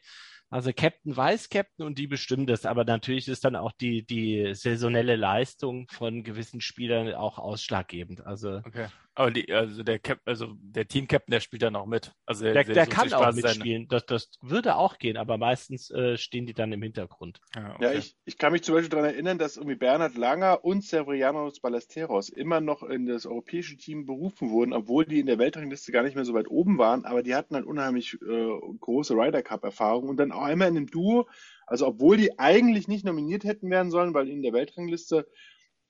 Also Captain weiß Captain und die bestimmen das. Aber natürlich ist dann auch die, die saisonelle Leistung von gewissen Spielern auch ausschlaggebend. Also Okay. Aber die, also der Cap, also der Team-Captain, der spielt dann auch mit. Also der, der sucht kann auch seine- mitspielen. Das, das würde auch gehen, aber meistens äh, stehen die dann im Hintergrund. Ja, Ja, okay. ich, ich kann mich zum Beispiel daran erinnern, dass irgendwie Bernhard Langer und Severianos Ballesteros immer noch in das europäische Team berufen wurden, obwohl die in der Weltrangliste gar nicht mehr so weit oben waren, aber die hatten halt unheimlich äh, große Ryder Cup Erfahrung und dann auch einmal in dem Duo, also obwohl die eigentlich nicht nominiert hätten werden sollen, weil in der Weltrangliste äh,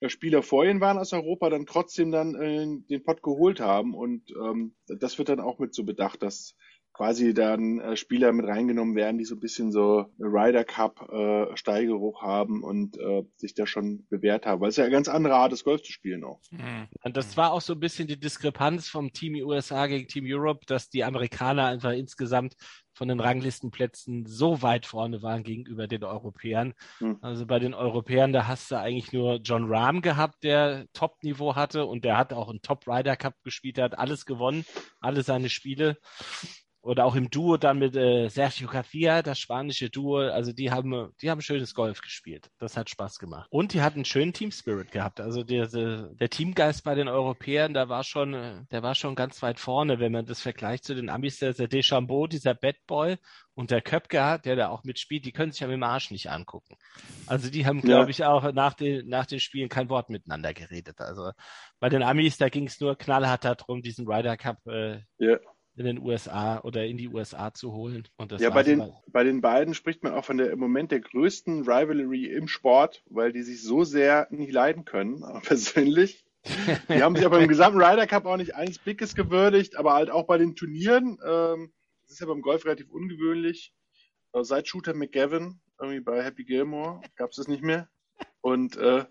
Spieler vor ihnen waren aus Europa, dann trotzdem dann äh, den Pott geholt haben. Und ähm, das wird dann auch mit so bedacht, dass quasi dann äh, Spieler mit reingenommen werden, die so ein bisschen so Ryder Cup äh, Steigeruch haben und äh, sich da schon bewährt haben. Weil es ja eine ganz andere Art ist, Golf zu spielen auch. Mhm. Und das war auch so ein bisschen die Diskrepanz vom Team USA gegen Team Europe, dass die Amerikaner einfach insgesamt von den Ranglistenplätzen so weit vorne waren gegenüber den Europäern. Hm. Also bei den Europäern, da hast du eigentlich nur John Rahm gehabt, der Top-Niveau hatte und der hat auch einen Top Ryder Cup gespielt, der hat alles gewonnen, alle seine Spiele. Oder auch im Duo dann mit äh, Sergio Garcia, das spanische Duo. Also die haben, die haben schönes Golf gespielt. Das hat Spaß gemacht. Und die hatten einen schönen Team Spirit gehabt. Also der, der Teamgeist bei den Europäern, da war schon, der war schon ganz weit vorne, wenn man das vergleicht zu den Amis, der, der Deschambeau, dieser Bad Boy und der Köpker, der da auch mitspielt, die können sich ja mit dem Arsch nicht angucken. Also die haben, glaube ja. ich, auch nach den, nach den Spielen kein Wort miteinander geredet. Also bei den Amis, da ging es nur knallhart darum, diesen Ryder Cup äh, ja in den USA oder in die USA zu holen. ja, bei den, bei den beiden spricht man auch von der im Moment der größten Rivalry im Sport, weil die sich so sehr nicht leiden können, persönlich. Die haben sich aber im gesamten Ryder Cup auch nicht eines Blickes gewürdigt, aber halt auch bei den Turnieren. Ähm, das ist ja beim Golf relativ ungewöhnlich. Äh, seit Shooter McGavin, irgendwie bei Happy Gilmore, gab es das nicht mehr. Und äh,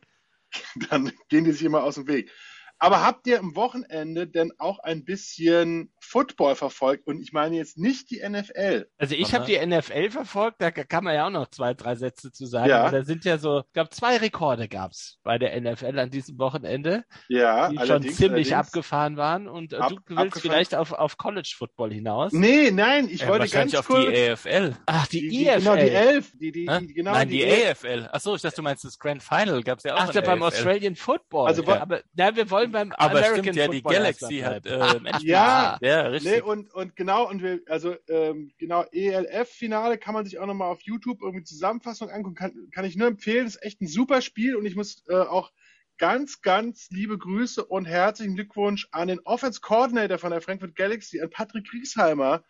dann gehen die sich immer aus dem Weg. Aber habt ihr am Wochenende denn auch ein bisschen Football verfolgt? Und ich meine jetzt nicht die NFL. Also ich habe die NFL verfolgt, da kann man ja auch noch zwei, drei Sätze zu sagen. Ja. da sind ja so, ich glaube, zwei Rekorde gab's bei der NFL an diesem Wochenende, ja, die schon ziemlich abgefahren waren. Und äh, ab, du willst abgefahren. vielleicht auf, auf College Football hinaus? Nee, nein, ich ja, wollte ganz auf kurz... die AFL. Ach, die, die EFL. Genau, die Elf. Die, die, die, genau, Nein, die, die AFL. Achso, ich dachte, du meinst das Grand Final, gab's ja auch Ach, da beim Australian Football. Also, ja. aber na, wir wollen beim aber American stimmt, ja, die Galaxy hat äh, ja, ja, richtig. Nee, und, und genau, und wir, also ähm, genau, ELF-Finale kann man sich auch nochmal auf YouTube irgendwie Zusammenfassung angucken. Kann, kann ich nur empfehlen, ist echt ein super Spiel und ich muss äh, auch ganz, ganz liebe Grüße und herzlichen Glückwunsch an den Offense Coordinator von der Frankfurt Galaxy, an Patrick Griesheimer,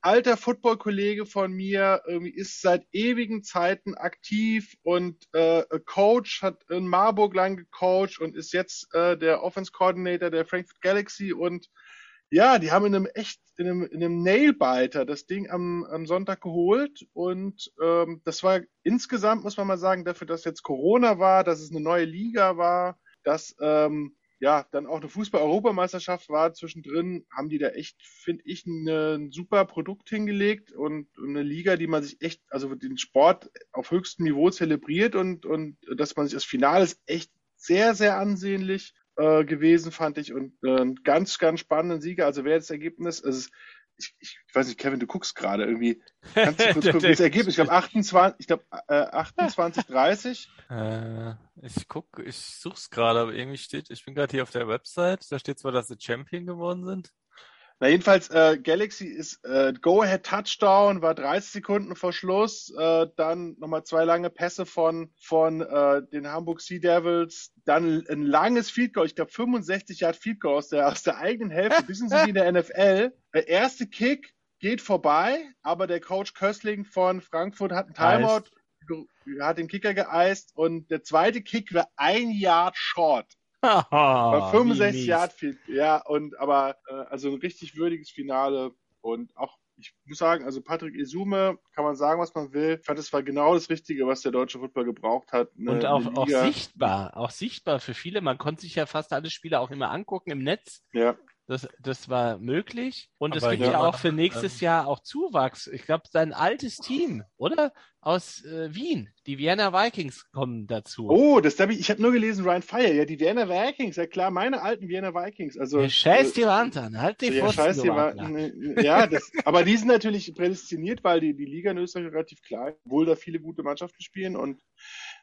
alter Football-Kollege von mir, irgendwie ist seit ewigen Zeiten aktiv und äh, Coach, hat in Marburg lang gecoacht und ist jetzt äh, der Offense Coordinator der Frankfurt Galaxy und ja, die haben in einem echt, in einem, in einem Nailbiter das Ding am, am Sonntag geholt und ähm, das war insgesamt, muss man mal sagen, dafür, dass jetzt Corona war, dass es eine neue Liga war, dass ähm, ja, dann auch eine Fußball-Europameisterschaft war zwischendrin, haben die da echt, finde ich, ein super Produkt hingelegt und eine Liga, die man sich echt, also den Sport auf höchstem Niveau zelebriert und, und dass man sich das Finale ist echt sehr, sehr ansehnlich äh, gewesen, fand ich, und äh, ganz, ganz spannenden Sieger. Also wer das Ergebnis, also ich, ich, ich weiß nicht, Kevin, du guckst gerade irgendwie. Kannst du kurz gucken, das Ergebnis? Ich glaube 28, ich glaube äh, 28, 30. Äh, ich guck, ich such's gerade, aber irgendwie steht, ich bin gerade hier auf der Website, da steht zwar, dass sie Champion geworden sind. Na jedenfalls, äh, Galaxy ist äh, Go-Ahead Touchdown, war 30 Sekunden vor Schluss, äh, dann nochmal zwei lange Pässe von, von äh, den Hamburg Sea Devils, dann ein langes Field Goal, ich glaube 65 Yard Field Goal aus der, aus der eigenen Hälfte, bisschen so wie in der NFL. Der erste Kick geht vorbei, aber der Coach Köstling von Frankfurt hat einen Timeout, hat den Kicker geeist und der zweite Kick war ein Yard short. Bei 65 Yard Field, ja, und aber äh, also ein richtig würdiges Finale und auch ich muss sagen, also Patrick Isume, kann man sagen, was man will. Ich fand, es war genau das Richtige, was der deutsche Football gebraucht hat. Eine, und auch, auch sichtbar, auch sichtbar für viele. Man konnte sich ja fast alle Spiele auch immer angucken im Netz. Ja. Das, das war möglich. Und es gibt ja, ja auch für nächstes ähm, Jahr auch Zuwachs. Ich glaube, sein altes Team, oder? Aus äh, Wien. Die Vienna Vikings kommen dazu. Oh, das habe ich, ich habe nur gelesen, Ryan Fire. Ja, die Vienna Vikings, ja klar, meine alten Vienna Vikings. Also, ja, scheiß die Wand an, halt die ja, scheiß die Wand, Ja, das, aber die sind natürlich prädestiniert, weil die, die Liga in Österreich relativ klein, obwohl da viele gute Mannschaften spielen und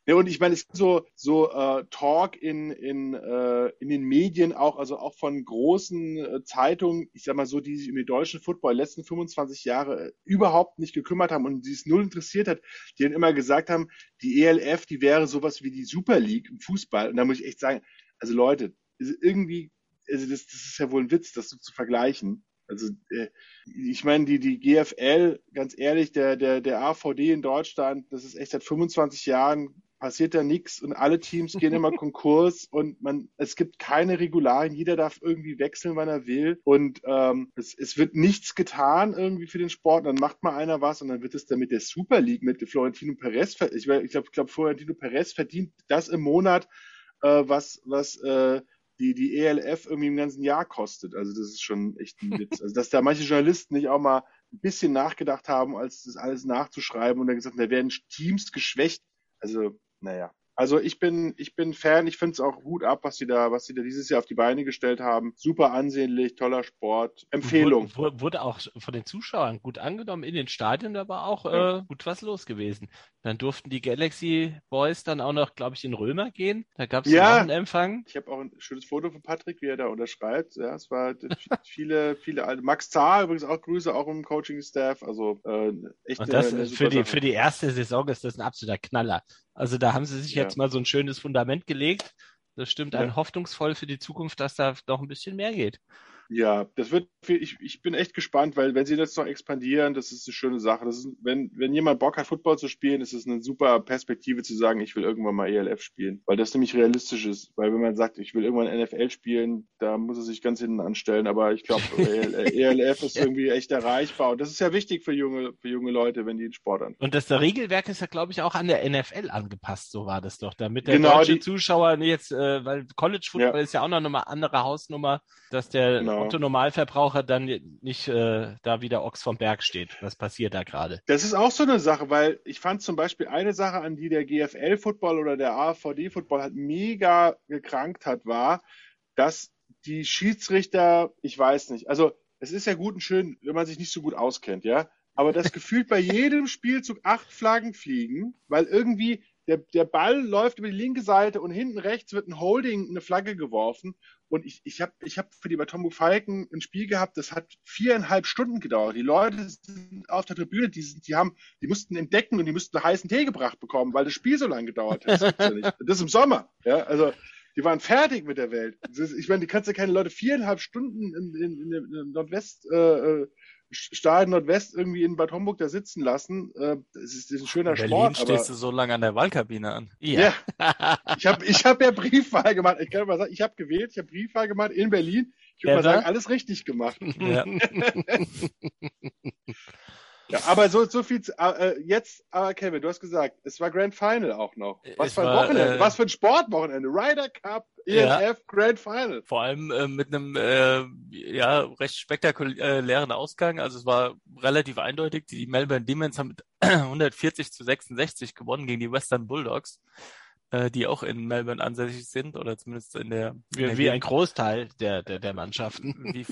ja, und ich meine, es gibt so, so äh, Talk in, in, äh, in den Medien auch, also auch von großen äh, Zeitungen, ich sag mal so, die sich um den deutschen Football die letzten 25 Jahre äh, überhaupt nicht gekümmert haben und die es null interessiert hat, die dann immer gesagt haben, die ELF, die wäre sowas wie die Super League im Fußball. Und da muss ich echt sagen, also Leute, irgendwie, also das, das ist ja wohl ein Witz, das so zu vergleichen. Also äh, ich meine, die, die GFL, ganz ehrlich, der, der, der AVD in Deutschland, das ist echt seit 25 Jahren passiert da nichts und alle Teams gehen immer Konkurs und man, es gibt keine Regularien, jeder darf irgendwie wechseln, wann er will und ähm, es, es wird nichts getan irgendwie für den Sport, dann macht mal einer was und dann wird es dann mit der Super League, mit Florentino Perez, ich, ich glaube, ich glaub, Florentino Perez verdient das im Monat, äh, was, was äh, die, die ELF irgendwie im ganzen Jahr kostet. Also das ist schon echt ein Witz. Also dass da manche Journalisten nicht auch mal ein bisschen nachgedacht haben, als das alles nachzuschreiben und dann gesagt, da werden Teams geschwächt. Also naja, Also ich bin, ich bin Fan, ich finde es auch Hut ab, was sie da, was sie da dieses Jahr auf die Beine gestellt haben. Super ansehnlich, toller Sport. Empfehlung. Wurde, wurde auch von den Zuschauern gut angenommen in den Stadien, da war auch ja. äh, gut was los gewesen. Dann durften die Galaxy Boys dann auch noch, glaube ich, in Römer gehen. Da gab es ja, einen Empfang. Ich habe auch ein schönes Foto von Patrick, wie er da unterschreibt. Ja, es war viele, viele alte. Max Zahr übrigens auch Grüße, auch im Coaching-Staff. Also äh, echt. Und das eine, eine für die für die erste Saison ist das ein absoluter Knaller. Also da haben sie sich ja. jetzt mal so ein schönes Fundament gelegt. Das stimmt ja. einen hoffnungsvoll für die Zukunft, dass da noch ein bisschen mehr geht. Ja, das wird, ich, ich bin echt gespannt, weil wenn sie das noch expandieren, das ist eine schöne Sache. Das ist, wenn, wenn jemand Bock hat, Football zu spielen, ist es eine super Perspektive zu sagen, ich will irgendwann mal ELF spielen, weil das nämlich realistisch ist. Weil wenn man sagt, ich will irgendwann NFL spielen, da muss er sich ganz hinten anstellen. Aber ich glaube, ELF ist irgendwie echt erreichbar. Und das ist ja wichtig für junge, für junge Leute, wenn die den Sport an. Und das Regelwerk ist ja, glaube ich, auch an der NFL angepasst, so war das doch. Damit der genau, deutsche die, Zuschauer jetzt, äh, weil College Football ja. ist ja auch noch eine andere Hausnummer, dass der genau genau. Otto Normalverbraucher dann nicht äh, da wie der Ochs vom Berg steht. Was passiert da gerade? Das ist auch so eine Sache, weil ich fand zum Beispiel eine Sache, an die der GFL-Football oder der AVD-Football halt mega gekrankt hat, war, dass die Schiedsrichter, ich weiß nicht, also es ist ja gut und schön, wenn man sich nicht so gut auskennt, ja, aber das gefühlt bei jedem Spielzug acht Flaggen fliegen, weil irgendwie der, der Ball läuft über die linke Seite und hinten rechts wird ein Holding, eine Flagge geworfen. Und ich, ich habe ich hab für die Batombo Falken ein Spiel gehabt, das hat viereinhalb Stunden gedauert. Die Leute sind auf der Tribüne, die, die haben, die mussten entdecken und die mussten heißen Tee gebracht bekommen, weil das Spiel so lange gedauert hat. Das, ja das ist im Sommer. Ja, also die waren fertig mit der Welt. Ist, ich meine, die kannst ja keine Leute viereinhalb Stunden in, in, in, in Nordwest äh, Stadion Nordwest irgendwie in Bad Homburg da sitzen lassen. Äh, das, ist, ein schöner in Berlin Sport. stehst du so lange an der Wahlkabine an. Ja. ja. ich habe ich hab ja Briefwahl gemacht. Ich kann mal sagen, ich habe gewählt, ich habe Briefwahl gemacht in Berlin. Ich würde mal sagen, alles richtig gemacht. Ja. Ja, aber so, so viel, äh, jetzt, aber Kevin, du hast gesagt, es war Grand Final auch noch. Was es für ein war, Wochenende, äh, was für ein Sportwochenende. Ryder Cup, ELF, ja, Grand Final. Vor allem äh, mit einem, äh, ja, recht spektakulären Ausgang. Also es war relativ eindeutig. Die Melbourne Demons haben mit 140 zu 66 gewonnen gegen die Western Bulldogs äh, die auch in Melbourne ansässig sind oder zumindest in der wie, in der wie ein Großteil der, der der Mannschaften. Wie,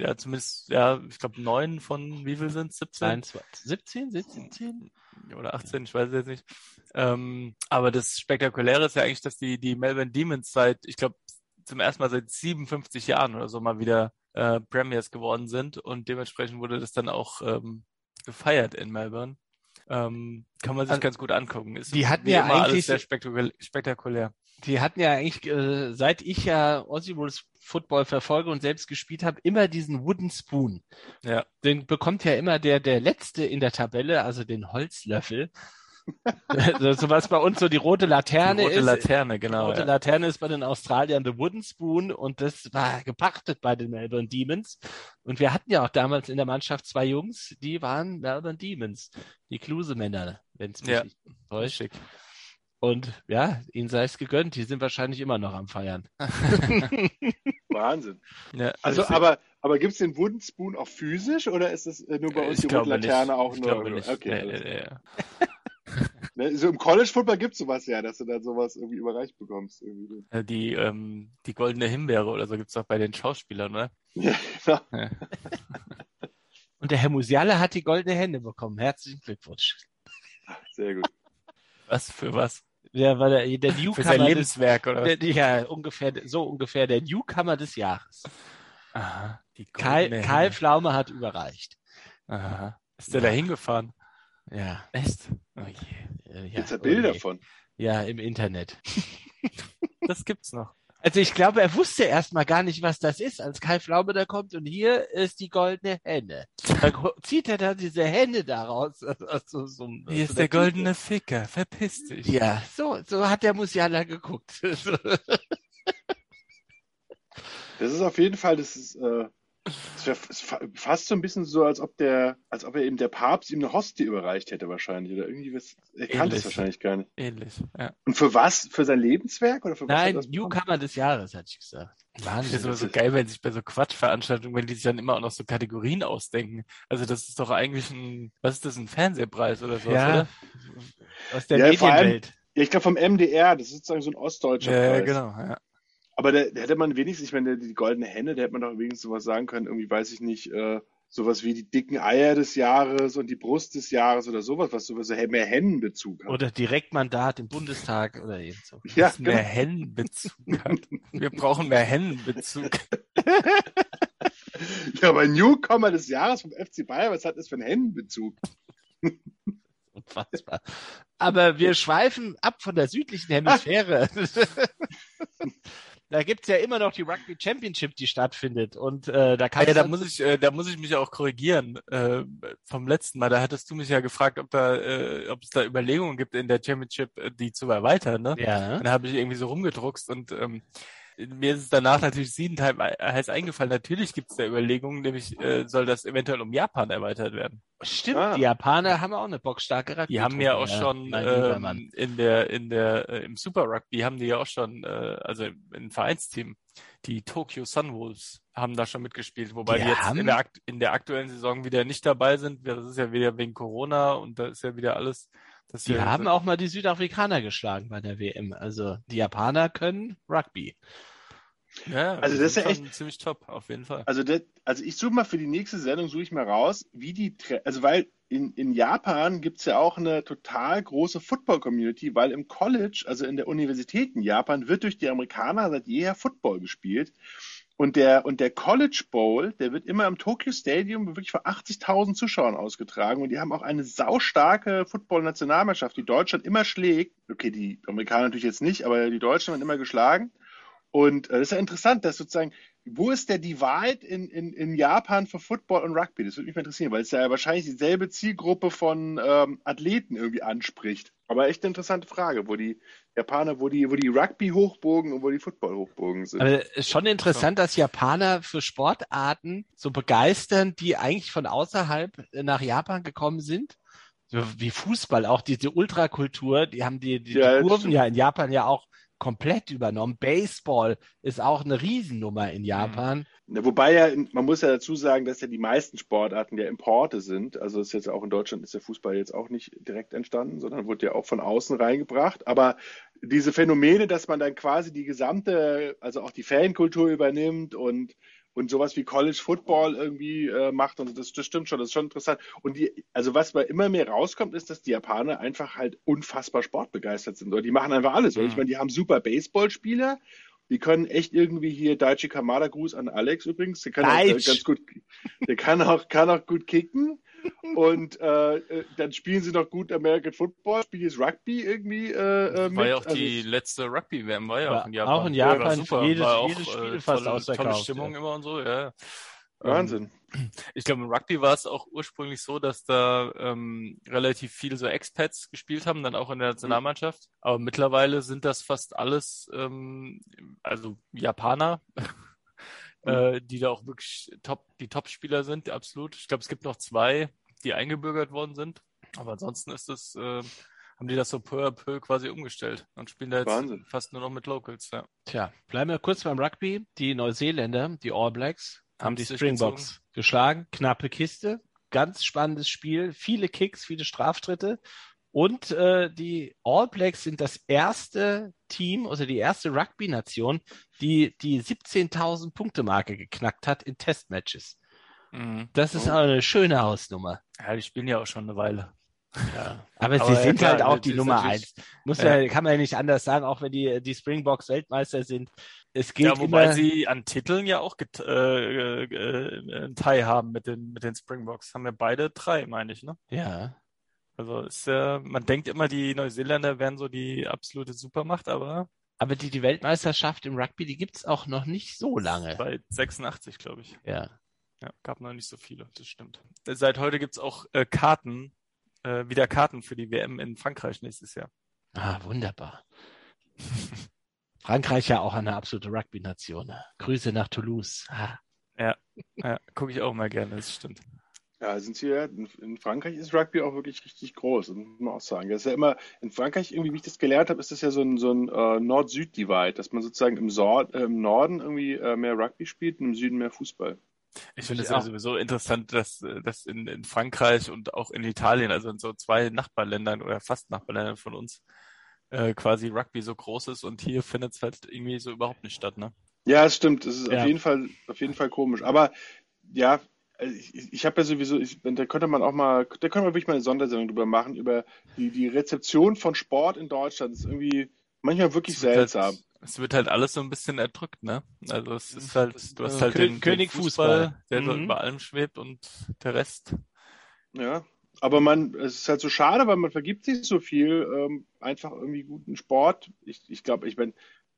ja, zumindest ja, ich glaube neun von wie viel sind 17? Nein, 17, 17 oder 18, ich weiß es jetzt nicht. Ähm, aber das Spektakuläre ist ja eigentlich, dass die die Melbourne Demons seit ich glaube zum ersten Mal seit 57 Jahren oder so mal wieder äh, Premiers geworden sind und dementsprechend wurde das dann auch ähm, gefeiert in Melbourne. Ähm, kann man sich also, ganz gut angucken. Ist die hatten ja eigentlich sehr spektakulär. Die hatten ja eigentlich, äh, seit ich ja Aussie Rules Football verfolge und selbst gespielt habe, immer diesen Wooden Spoon. Ja. Den bekommt ja immer der, der Letzte in der Tabelle, also den Holzlöffel. so was bei uns so die rote Laterne die rote ist. Laterne, genau. Die rote ja. Laterne ist bei den Australiern The Wooden Spoon und das war gepachtet bei den Melbourne Demons. Und wir hatten ja auch damals in der Mannschaft zwei Jungs, die waren Melbourne Demons. Die Kluse-Männer, wenn es mich ja. nicht täuscht. Und ja, ihnen sei es gegönnt, die sind wahrscheinlich immer noch am Feiern. Wahnsinn. Ja, also, also aber, aber gibt es den Wooden Spoon auch physisch oder ist es nur bei uns ich die rote Laterne nicht. auch ich nur? Nicht. Okay, nee, nee, nee. Ne, so im College Football gibt es sowas ja, dass du dann sowas irgendwie überreicht bekommst. Irgendwie. Die, ähm, die goldene Himbeere oder so gibt es auch bei den Schauspielern, ne? Ja, genau. Ja. Und der Herr Musiale hat die goldene Hände bekommen. Herzlichen Glückwunsch. Sehr gut. Was für was? Ja, war der, der Newcomer. Für sein Lebenswerk, des, oder? Der, ja, ungefähr, so ungefähr der Newcomer des Jahres. Aha. Kai, Kai Pflaume hat überreicht. Aha. Ist der ja. da hingefahren? Ja. Echt? Oh je. Ja, Gibt's da Bilder oh von? Ja, im Internet. das gibt's noch. Also ich glaube, er wusste erstmal gar nicht, was das ist, als Kai Pflaume da kommt und hier ist die goldene Henne. Da zieht er dann diese Henne daraus. Also, so, hier ist der, der goldene Ficker, verpiss dich. Ja, so, so hat der Musiala geguckt. das ist auf jeden Fall, das ist, äh, es wäre fast so ein bisschen so, als ob der, als ob er eben der Papst ihm eine Hostie überreicht hätte wahrscheinlich. Oder irgendwie was. Er kann das wahrscheinlich gar nicht. Ähnlich, ja. Und für was? Für sein Lebenswerk? Oder für Nein, Newcomer des Jahres, hatte ich gesagt. Wahnsinn. Das ist immer so geil, wenn sich bei so Quatschveranstaltungen, wenn die sich dann immer auch noch so Kategorien ausdenken. Also das ist doch eigentlich ein, was ist das, ein Fernsehpreis oder so, ja, oder? Aus der ja, Medienwelt. Ja, ich glaube vom MDR, das ist sozusagen so ein ostdeutscher Ja, Preis. genau, ja. Aber da, da hätte man wenigstens, ich meine, die goldene Henne, da hätte man doch wenigstens sowas sagen können, irgendwie weiß ich nicht, äh, sowas wie die dicken Eier des Jahres und die Brust des Jahres oder sowas, was sowas mehr Hennenbezug hat. Oder Direktmandat im Bundestag oder eben so. ja, Das mehr genau. Hennenbezug hat. Wir brauchen mehr Hennenbezug. ja, aber Newcomer des Jahres vom FC Bayern, was hat das für einen Hennenbezug? Unfassbar. Aber wir schweifen ab von der südlichen Hemisphäre. da gibt's ja immer noch die Rugby Championship, die stattfindet. Und äh, da Ah, kann ja, da muss ich, äh, da muss ich mich auch korrigieren. Äh, vom letzten Mal, da hattest du mich ja gefragt, ob da, äh, ob es da Überlegungen gibt in der Championship, äh, die zu erweitern, ne? ja. Und da habe ich irgendwie so rumgedruckst und ähm, mir ist es danach natürlich siedend heiß eingefallen. Natürlich gibt es da Überlegungen, nämlich äh, soll das eventuell um Japan erweitert werden. Stimmt, Ah. die Japaner haben auch eine bockstarke Rugby. Die haben ja auch schon lieber Mann. ähm, in der in der äh, im Super Rugby haben die ja auch schon äh, also im Vereinsteam die Tokyo Sunwolves haben da schon mitgespielt, wobei Die die, jetzt in der akt in der aktuellen Saison wieder nicht dabei sind. Das ist ja wieder wegen Corona und da ist ja wieder alles. Die ja, haben auch mal die Südafrikaner geschlagen bei der WM. Also die Japaner können Rugby. ja, Also das ist ja schon ziemlich top auf jeden Fall. Also, das, also ich suche mal für die nächste Sendung, suche ich mal raus, wie die, also weil in, in Japan gibt's ja auch eine total große Football-Community, weil im College, also in der Universität in Japan, wird durch die Amerikaner seit jeher Football gespielt. Und der, und der College Bowl, der wird immer im Tokyo Stadium wirklich vor 80.000 Zuschauern ausgetragen. Und die haben auch eine saustarke Football-Nationalmannschaft, die Deutschland immer schlägt. Okay, die Amerikaner natürlich jetzt nicht, aber die Deutschen werden immer geschlagen. Und äh, das ist ja interessant, dass sozusagen, wo ist der Divide in, in, in Japan für Football und Rugby? Das würde mich mal interessieren, weil es ja wahrscheinlich dieselbe Zielgruppe von ähm, Athleten irgendwie anspricht. Aber echt eine interessante Frage, wo die Japaner, wo die, wo die Rugby-Hochbogen und wo die Football-Hochbogen sind. Aber es ist schon interessant, dass Japaner für Sportarten so begeistern, die eigentlich von außerhalb nach Japan gekommen sind. So wie Fußball, auch diese Ultrakultur, die haben die, die, Ja, die Kurven ja in Japan ja auch komplett übernommen. Baseball ist auch eine Riesennummer in Japan. Na, Wobei ja, man muss ja dazu sagen, dass ja die meisten Sportarten ja Importe sind. Also ist jetzt auch in Deutschland ist der Fußball jetzt auch nicht direkt entstanden, sondern wurde ja auch von außen reingebracht. Aber diese Phänomene, dass man dann quasi die gesamte, also auch die Fankultur übernimmt und und sowas wie College Football irgendwie äh, macht und das, das stimmt schon, das ist schon interessant. Und die, also was bei immer mehr rauskommt, ist, dass die Japaner einfach halt unfassbar sportbegeistert sind. Oder die machen einfach alles. Oder? Ich Mhm. meine, die haben super Baseballspieler, die können echt irgendwie hier Daichi Kamada, Gruß an Alex übrigens, der kann auch äh, ganz gut, der kann auch, kann auch gut kicken. Und äh, äh, dann spielen sie noch gut American Football, spielen jetzt Rugby irgendwie äh, äh, mit. war ja auch Also die letzte Rugby-WM, war ja War auch in Japan. auch in Japan, super. jedes- auch, jedes Spiel äh, fast tolle, ausverkauft, Tolle Stimmung ja. immer und so, ja. Wahnsinn. Ähm, ich glaube, im Rugby war es auch ursprünglich so, dass da ähm, relativ viele so Expats gespielt haben, dann auch in der Nationalmannschaft. Aber mittlerweile sind das fast alles, ähm, also Japaner, äh, die da auch wirklich top, die Top-Spieler sind, absolut. Ich glaube, es gibt noch zwei, die eingebürgert worden sind. Aber ansonsten ist es, äh, haben die das so peu à peu quasi umgestellt und spielen da jetzt Wahnsinn. fast nur noch mit Locals, ja. Tja, bleiben wir kurz beim Rugby. Die Neuseeländer, die All Blacks, haben Haben die sich Springboks geschlagen. Knappe Kiste. Ganz spannendes Spiel. Viele Kicks, viele Straftritte. Und äh, die All Blacks sind das erste Team, also die erste Rugby-Nation, die die 17.000 Punkte Marke geknackt hat in Testmatches. Mhm. Das ist Oh. eine schöne Hausnummer. Ja, die spielen ja auch schon eine Weile. Ja. Aber, Aber sie ja, sind klar, halt auch die Nummer eins. Muss Ja. ja. kann man ja nicht anders sagen, auch wenn die, die Springboks Weltmeister sind. Es geht Ja, wobei immer, sie an Titeln ja auch get, äh, äh, einen Teil haben mit den, mit den Springboks. Haben wir beide drei, meine ich, ne? ja. Also ist ja, man denkt immer, die Neuseeländer wären so die absolute Supermacht, aber Aber die, die Weltmeisterschaft im Rugby, die gibt's auch noch nicht so lange. bei 86, glaube ich. Ja. Ja, gab noch nicht so viele, das stimmt. Seit heute gibt's auch äh, Karten, äh, wieder Karten für die WM in Frankreich nächstes Jahr. Ah, wunderbar. Frankreich ja auch eine absolute Rugby-Nation. Grüße nach Toulouse. Ah. Ja, gucke ich auch mal gerne, das stimmt. Ja, sind hier, in, in Frankreich ist Rugby auch wirklich richtig groß, das muss man auch sagen. Das ist ja immer, in Frankreich, irgendwie, wie ich das gelernt habe, ist das ja so ein, so ein äh, Nord-Süd-Divide, dass man sozusagen im, Sor äh, im Norden irgendwie äh, mehr Rugby spielt und im Süden mehr Fußball. Ich finde es ja auch. sowieso interessant, dass, äh, dass in, in Frankreich und auch in Italien, also in so zwei Nachbarländern oder fast Nachbarländern von uns, äh, quasi Rugby so groß ist und hier findet es halt irgendwie so überhaupt nicht statt, ne? Ja, es stimmt. Es ist Ja. auf jeden Fall, auf jeden Fall komisch. Aber ja, also ich, ich habe ja sowieso, ich, da könnte man auch mal, da könnte man wirklich mal eine Sondersendung drüber machen, über die, die Rezeption von Sport in Deutschland. Das ist irgendwie manchmal wirklich Es wird seltsam. Halt, es wird halt alles so ein bisschen erdrückt, ne? Also es ist halt, du hast halt Kö- den, den König Fußball, Fußball. der so Mhm. über allem schwebt und der Rest. Ja. Aber man, es ist halt so schade, weil man vergibt sich so viel, ähm, einfach irgendwie guten Sport. Ich, ich glaube, ich meine,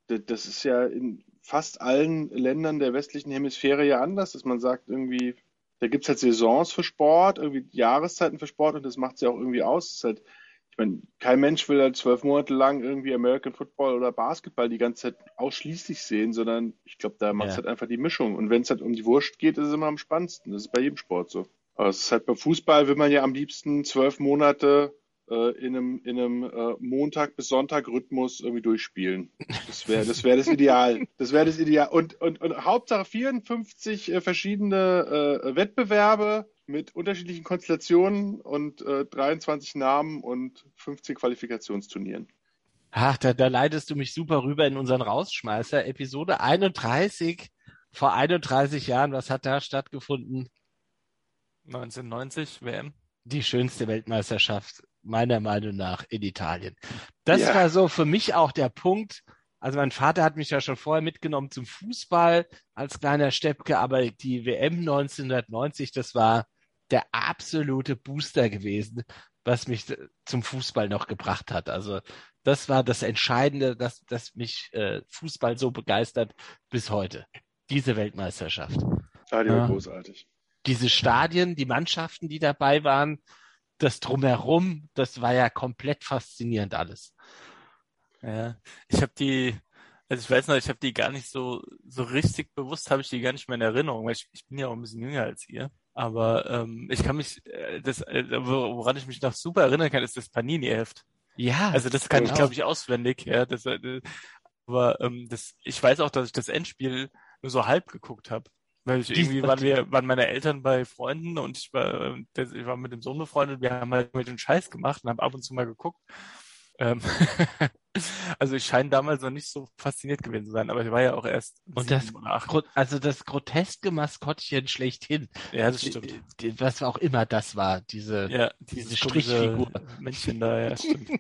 das ist ja in fast allen Ländern der westlichen Hemisphäre ja anders, dass man sagt, irgendwie, da gibt's halt Saisons für Sport, irgendwie Jahreszeiten für Sport und das macht's ja auch irgendwie aus. Es ist halt, ich meine, kein Mensch will halt zwölf Monate lang irgendwie American Football oder Basketball die ganze Zeit ausschließlich sehen, sondern ich glaube, da macht's Ja. halt einfach die Mischung. Und wenn es halt um die Wurst geht, ist es immer am spannendsten. Das ist bei jedem Sport so. Aber es ist halt beim Fußball will man ja am liebsten zwölf Monate äh, in einem, in einem äh, Montag bis Sonntag Rhythmus irgendwie durchspielen. Das wäre das wäre das Ideal. Das wäre das Ideal. Und, und, und Hauptsache 54 äh, verschiedene äh, Wettbewerbe mit unterschiedlichen Konstellationen und äh, 23 Namen und 15 Qualifikationsturnieren. Ach, da, da leitest du mich super rüber in unseren Rausschmeißer. Episode 31 vor 31 Jahren. Was hat da stattgefunden? 1990 WM. Die schönste Weltmeisterschaft meiner Meinung nach in Italien. Das Ja. war so für mich auch der Punkt. Also mein Vater hat mich ja schon vorher mitgenommen zum Fußball als kleiner Steppke, aber die WM 1990, das war der absolute Booster gewesen, was mich zum Fußball noch gebracht hat. Also das war das Entscheidende, dass, dass mich äh, Fußball so begeistert bis heute. Diese Weltmeisterschaft. Ah, die war Ja. großartig. Diese Stadien, die Mannschaften, die dabei waren, das drumherum, das war ja komplett faszinierend alles. Ja, ich habe die, also ich weiß noch, ich habe die gar nicht so so richtig bewusst, habe ich die gar nicht mehr in Erinnerung, weil ich, ich bin ja auch ein bisschen jünger als ihr. Aber ähm, ich kann mich, äh, das, äh, wor- woran ich mich noch super erinnern kann, ist das Panini-Heft. Ja, Also das kann ich, genau. glaube ich, auswendig. Ja, das, äh, aber ähm, das, ich weiß auch, dass ich das Endspiel nur so halb geguckt habe. Weil ich irgendwie waren wir, waren meine Eltern bei Freunden und ich war, ich war mit dem Sohn befreundet. Wir haben halt mit den Scheiß gemacht und haben ab und zu mal geguckt. Ähm, also ich scheine damals noch nicht so fasziniert gewesen zu sein, aber ich war ja auch erst Und das, also das groteske Maskottchen schlechthin, Ja, das stimmt. Die- die- was auch immer das war, diese, Ja, diese Strichfigur. Männchen da, ja, stimmt.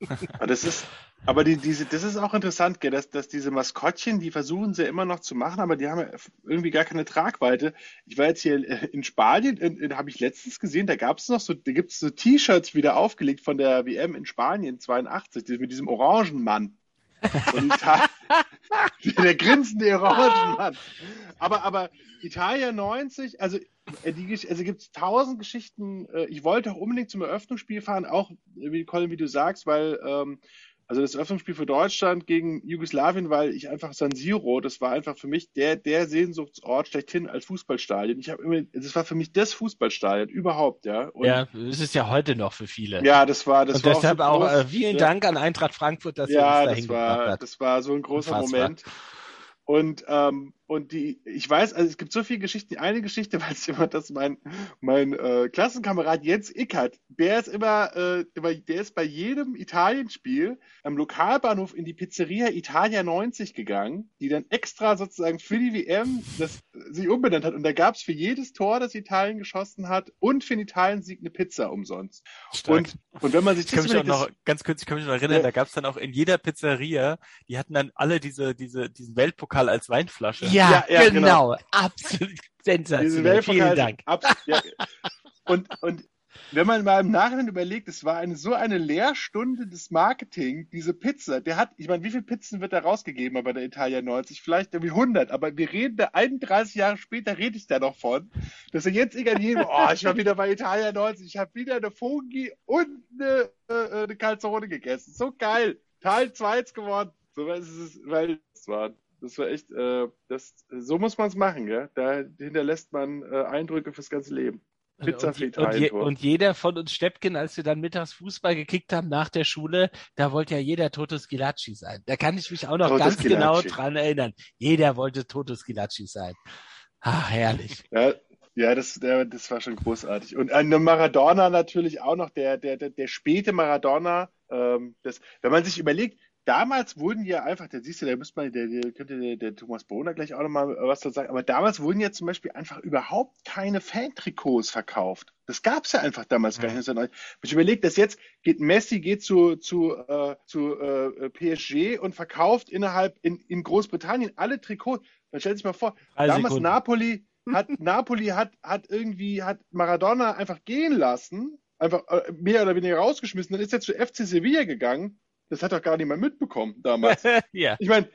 Aber das ist, aber die, diese, das ist auch interessant, gell, dass, dass diese Maskottchen, die versuchen sie ja immer noch zu machen, aber die haben ja irgendwie gar keine Tragweite. Ich war jetzt hier äh, in Spanien, habe ich letztens gesehen, da gab es noch so, da gibt es so T-Shirts wieder aufgelegt von der WM in Spanien 82, die, mit diesem Orangenmann. Und der grinsende Orangenmann. Aber, aber Italien 90, also äh, also gibt es tausend Geschichten. Äh, Ich wollte auch unbedingt zum Eröffnungsspiel fahren, auch wie Colin, wie du sagst, weil ähm, also das Eröffnungsspiel für Deutschland gegen Jugoslawien, weil ich einfach San Siro, das war einfach für mich der der Sehnsuchtsort schlechthin als Fußballstadion. Ich habe immer, das war für mich das Fußballstadion überhaupt, ja. Und ja, es ist ja heute noch für viele. ja, das war das Und war deshalb so auch, groß, äh, vielen ja. Dank an Eintracht Frankfurt, dass ihr Ja, uns dahin das war, hat. das war so ein großer Unfassbar. Moment. Und, ähm, und die, ich weiß, also es gibt so viele Geschichten. Eine Geschichte weiß ich immer, dass mein, mein äh, Klassenkamerad Jens Ickert, der ist immer, äh, immer, der ist bei jedem Italienspiel am Lokalbahnhof in die Pizzeria Italia 90 gegangen, die dann extra sozusagen für die WM das sich umbenannt hat. Und da gab es für jedes Tor, das Italien geschossen hat, und für den Italien-Sieg eine Pizza umsonst. Stark. Und, und wenn man sich Ich kann das mich auch noch, ganz kurz, ich kann mich noch erinnern, Ja. da gab's dann auch in jeder Pizzeria, die hatten dann alle diese, diese, diesen Weltpokal als Weinflasche. Ja, Ja, ja, genau. Absolut Diese sensationell. Vielen Dank. Ab, ja. und, und wenn man mal im Nachhinein überlegt, es war eine, so eine Lehrstunde des Marketing, diese Pizza, der hat, ich meine, wie viele Pizzen wird da rausgegeben bei der Italia 90? Vielleicht irgendwie 100, aber wir reden da 31 Jahre später, rede ich da noch von, dass er jetzt egal jedem, oh, ich war wieder bei Italia 90, ich habe wieder eine Fungi und eine, äh, eine Calzone gegessen. So geil. Teil 2 ist geworden. So was ist es, weil das war, das war echt, äh, das, so muss man es machen, gell? Da hinterlässt man äh, Eindrücke fürs ganze Leben. Pizza und, je- und, je, und jeder von uns Steppken, als wir dann mittags Fußball gekickt haben nach der Schule, da wollte ja jeder Toto Skilacci sein. Da kann ich mich auch noch Toto ganz Schillaci. genau dran erinnern. Jeder wollte Toto Skilacci sein. Ah, herrlich. Ja, ja das, das war schon großartig. Und eine Maradona natürlich auch noch, der, der, der, der späte Maradona, ähm, das, wenn man sich überlegt, damals wurden ja einfach, da siehst du, da müsste man, der, der könnte der, der Thomas Bohner gleich auch nochmal was dazu sagen, aber damals wurden ja zum Beispiel einfach überhaupt keine Fantrikots verkauft. Das gab es ja einfach damals gar nicht. Wenn ich überlege, dass jetzt geht Messi geht zu, zu, äh, zu äh, PSG und verkauft innerhalb in, in Großbritannien alle Trikots. Man stellt sich mal vor, Drei damals Sekunden. Napoli hat Napoli hat, hat irgendwie hat Maradona einfach gehen lassen, einfach äh, mehr oder weniger rausgeschmissen, dann ist er zu FC Sevilla gegangen. Das hat doch gar niemand mitbekommen damals. ja. Ich meine,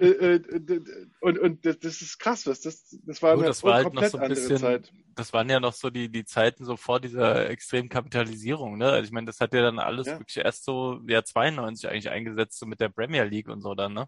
äh, äh, und, und das, das ist krass, das, das, das war eine das war halt noch so ein andere bisschen, Zeit. das waren ja noch so die, die Zeiten so vor dieser extremen Kapitalisierung, ne? Also ich meine, das hat ja dann alles Ja. wirklich erst so, ja, 92 eigentlich eingesetzt, so mit der Premier League und so dann, ne?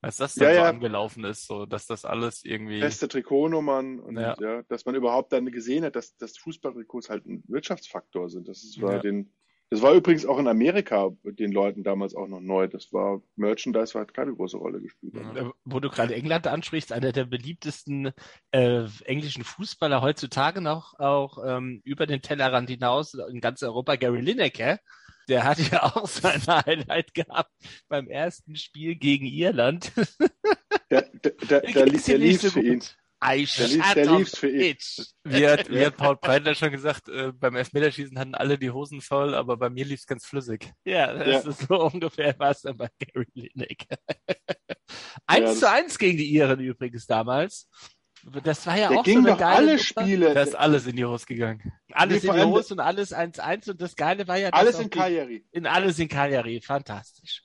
Als das dann Ja, so ja. angelaufen ist, so, dass das alles irgendwie, Beste Trikotnummern und ja. Dass man überhaupt dann gesehen hat, dass, dass Fußballtrikots halt ein Wirtschaftsfaktor sind. Das ist, war Ja. den, das war übrigens auch in Amerika den Leuten damals auch noch neu. Das war Merchandise hat keine große Rolle gespielt. Ja. Äh, Wo du gerade England ansprichst, einer der beliebtesten äh, englischen Fußballer heutzutage noch auch ähm, über den Tellerrand hinaus in ganz Europa, Gary Lineker. Der hat ja auch sein Highlight gehabt beim ersten Spiel gegen Irland. Der, der, der, der, lief's so für ihn. gut? I lief- shut der für ihn. pitch. wie hat, wie hat Paul Breitner schon gesagt, äh, beim Elfmeterschießen hatten alle die Hosen voll, aber bei mir lief's ganz flüssig. Ja, das Ja. ist so ungefähr was dann bei Gary Lineker. eins das- zu eins gegen die Iren übrigens damals. Das war ja Der auch ging so eine doch geile alle Nummer. Spiele, Da ist alles in die Hose gegangen. Alles Nee, in die Hose und alles 1-1 und das Geile war ja, alles in Cagliari. in alles in Cagliari. Fantastisch.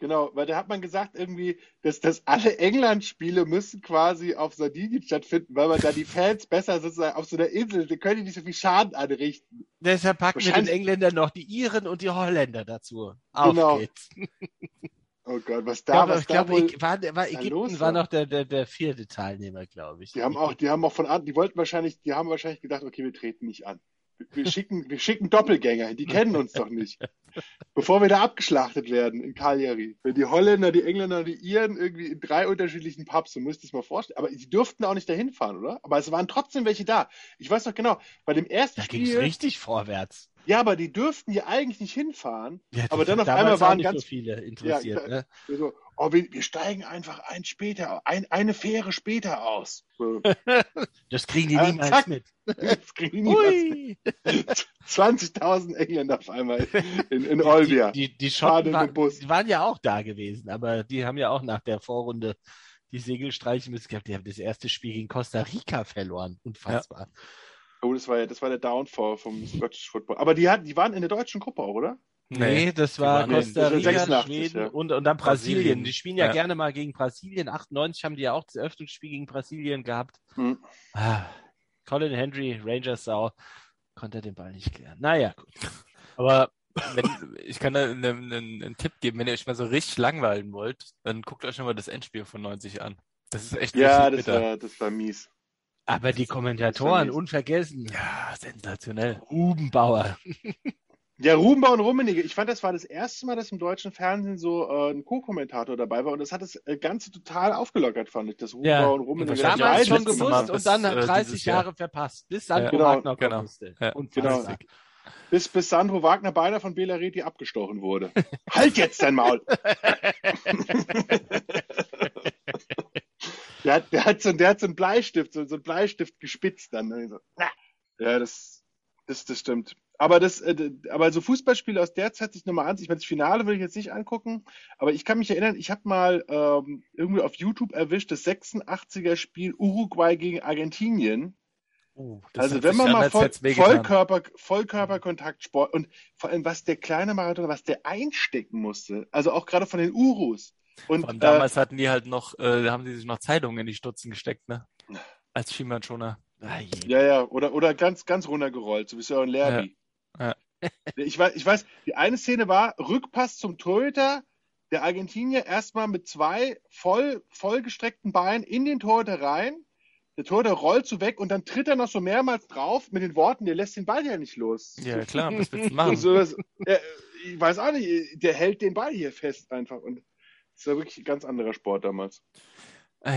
Genau, weil da hat man gesagt irgendwie, dass, dass alle England-Spiele müssen quasi auf Sardinien stattfinden, weil man da die Fans besser sozusagen auf so einer Insel, die können die nicht so viel Schaden anrichten. Deshalb packen wir den Engländern noch die Iren und die Holländer dazu. Auf Genau. geht's. Oh Gott, was da, glaube, was ich da glaube wohl, war, war da Ägypten los war. noch der, der, der vierte Teilnehmer, glaube ich. die haben auch, die haben auch von an, die wollten wahrscheinlich, die haben wahrscheinlich gedacht, okay, wir treten nicht an. Wir- schicken, wir schicken Doppelgänger hin, die kennen uns doch nicht. Bevor wir da abgeschlachtet werden in Cagliari. Wenn die Holländer, die Engländer, die Iren irgendwie in drei unterschiedlichen Pubs, du musst es mal vorstellen. Aber sie durften auch nicht dahin fahren, oder? Aber es waren trotzdem welche da. Ich weiß noch genau, bei dem ersten Da ging es Spiel, richtig vorwärts. ja, aber die dürften ja eigentlich nicht hinfahren. Ja, Aber dann auf einmal waren nicht ganz- so viele interessiert. Ja, ne? So, oh, wir, wir steigen einfach ein später, ein, eine Fähre später aus. Das kriegen die niemals zack. mit. das kriegen die niemals Ui. 20.000 Engländer auf einmal in, in Olbia. Die, die, die Schotten Bus. die waren ja auch da gewesen, aber die haben ja auch nach der Vorrunde die Segel streichen müssen gehabt. Die haben das erste Spiel gegen Costa Rica verloren. Unfassbar. Oh, das war ja, das war der Downfall vom Scottish Football. Aber die hatten, die waren in der deutschen Gruppe auch, oder? Nee, das war Costa Rica, 86, Schweden ja. und, und dann Brasilien. Brasilien. Die spielen ja, Ja. gerne mal gegen Brasilien. 98 haben die ja auch das Eröffnungsspiel gegen Brasilien gehabt. Hm. Ah, Colin Henry, Rangers Sau, konnte den Ball nicht klären. Naja, gut. Aber wenn, ich kann da einen, einen, einen Tipp geben, wenn ihr euch mal so richtig langweilen wollt, dann guckt euch schon mal das Endspiel von 90 an. Das ist echt Ja, das bitter. war, das war mies. Aber die Kommentatoren, unvergessen. Ja, sensationell. Ruben Bauer. Ja, Rubenbau und Rummenigge. Ich fand, das war das erste Mal, dass im deutschen Fernsehen so äh, ein Co-Kommentator dabei war und das hat das äh, Ganze total aufgelockert, fand ich. Das Rubenbau Ja. und Rummenigge. Und Damals schon gewusst Mal und dann äh, 30 dieses Jahr. Jahre verpasst, bis Sandro Genau, Wagner genau. Ja, Unfassbar. bis, bis Sandro Wagner beinahe von Bela Reti abgestochen wurde. halt jetzt dein Maul! der, hat, der, hat so, der hat so einen Bleistift, so, so einen Bleistift gespitzt dann. So, na. Ja, das, das, das stimmt. Aber das, äh, aber so Fußballspiele aus der Zeit sich nochmal an. Ich meine, das Finale will ich jetzt nicht angucken, aber ich kann mich erinnern, ich habe mal ähm, irgendwie auf YouTube erwischt das 86er Spiel Uruguay gegen Argentinien. Uh, Also wenn man an, mal voll. Vollkörper, Vollkörperkontaktsport und vor allem was der kleine Maradona, was der einstecken musste, also auch gerade von den Urus. Und allem äh, damals hatten die halt noch, äh, haben die sich noch Zeitungen in die Stutzen gesteckt, ne? Als Schienbeinschoner. Ah, je. ja, ja, oder, oder ganz, ganz runtergerollt, so wie Sören Lerby. Ja, Ich weiß, ich weiß, die eine Szene war Rückpass zum Torhüter, der Argentinier erstmal mit zwei voll, vollgestreckten Beinen in den Torhüter rein. Der Torhüter rollt so weg und dann tritt er noch so mehrmals drauf mit den Worten, der lässt den Ball ja nicht los. Ja, klar, was willst du machen? so, das, äh, ich weiß auch nicht, der hält den Ball hier fest einfach. Und das war wirklich ein ganz anderer Sport damals. Ah.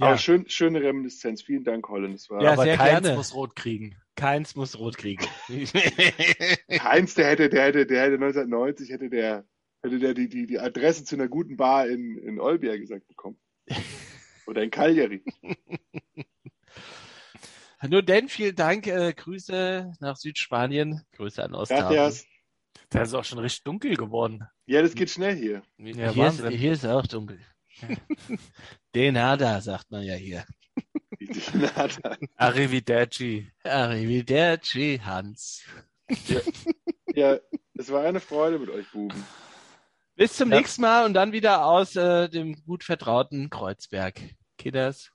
Aber Ja. schön, schöne Reminiszenz. Vielen Dank, Colin. Das war, Ja, Aber sehr keins gerne. muss rot kriegen. Keins muss rot kriegen. Heinz, der hätte, der hätte, der hätte 1990 hätte der, hätte der die, die, die Adresse zu einer guten Bar in, in Olbia gesagt bekommen. Oder in Cagliari. Nur denn, vielen Dank. Äh, Grüße nach Südspanien. Grüße an. Gracias. Da ist auch schon richtig dunkel geworden. Ja, das geht schnell hier. Ja, hier, ist, hier ist auch dunkel. Den Nada, sagt man ja hier. Arrivederci. Arrivederci, Hans. ja, es war eine Freude mit euch Buben. Bis zum Ja. nächsten Mal und dann wieder aus äh, dem gut vertrauten Kreuzberg. Kidders.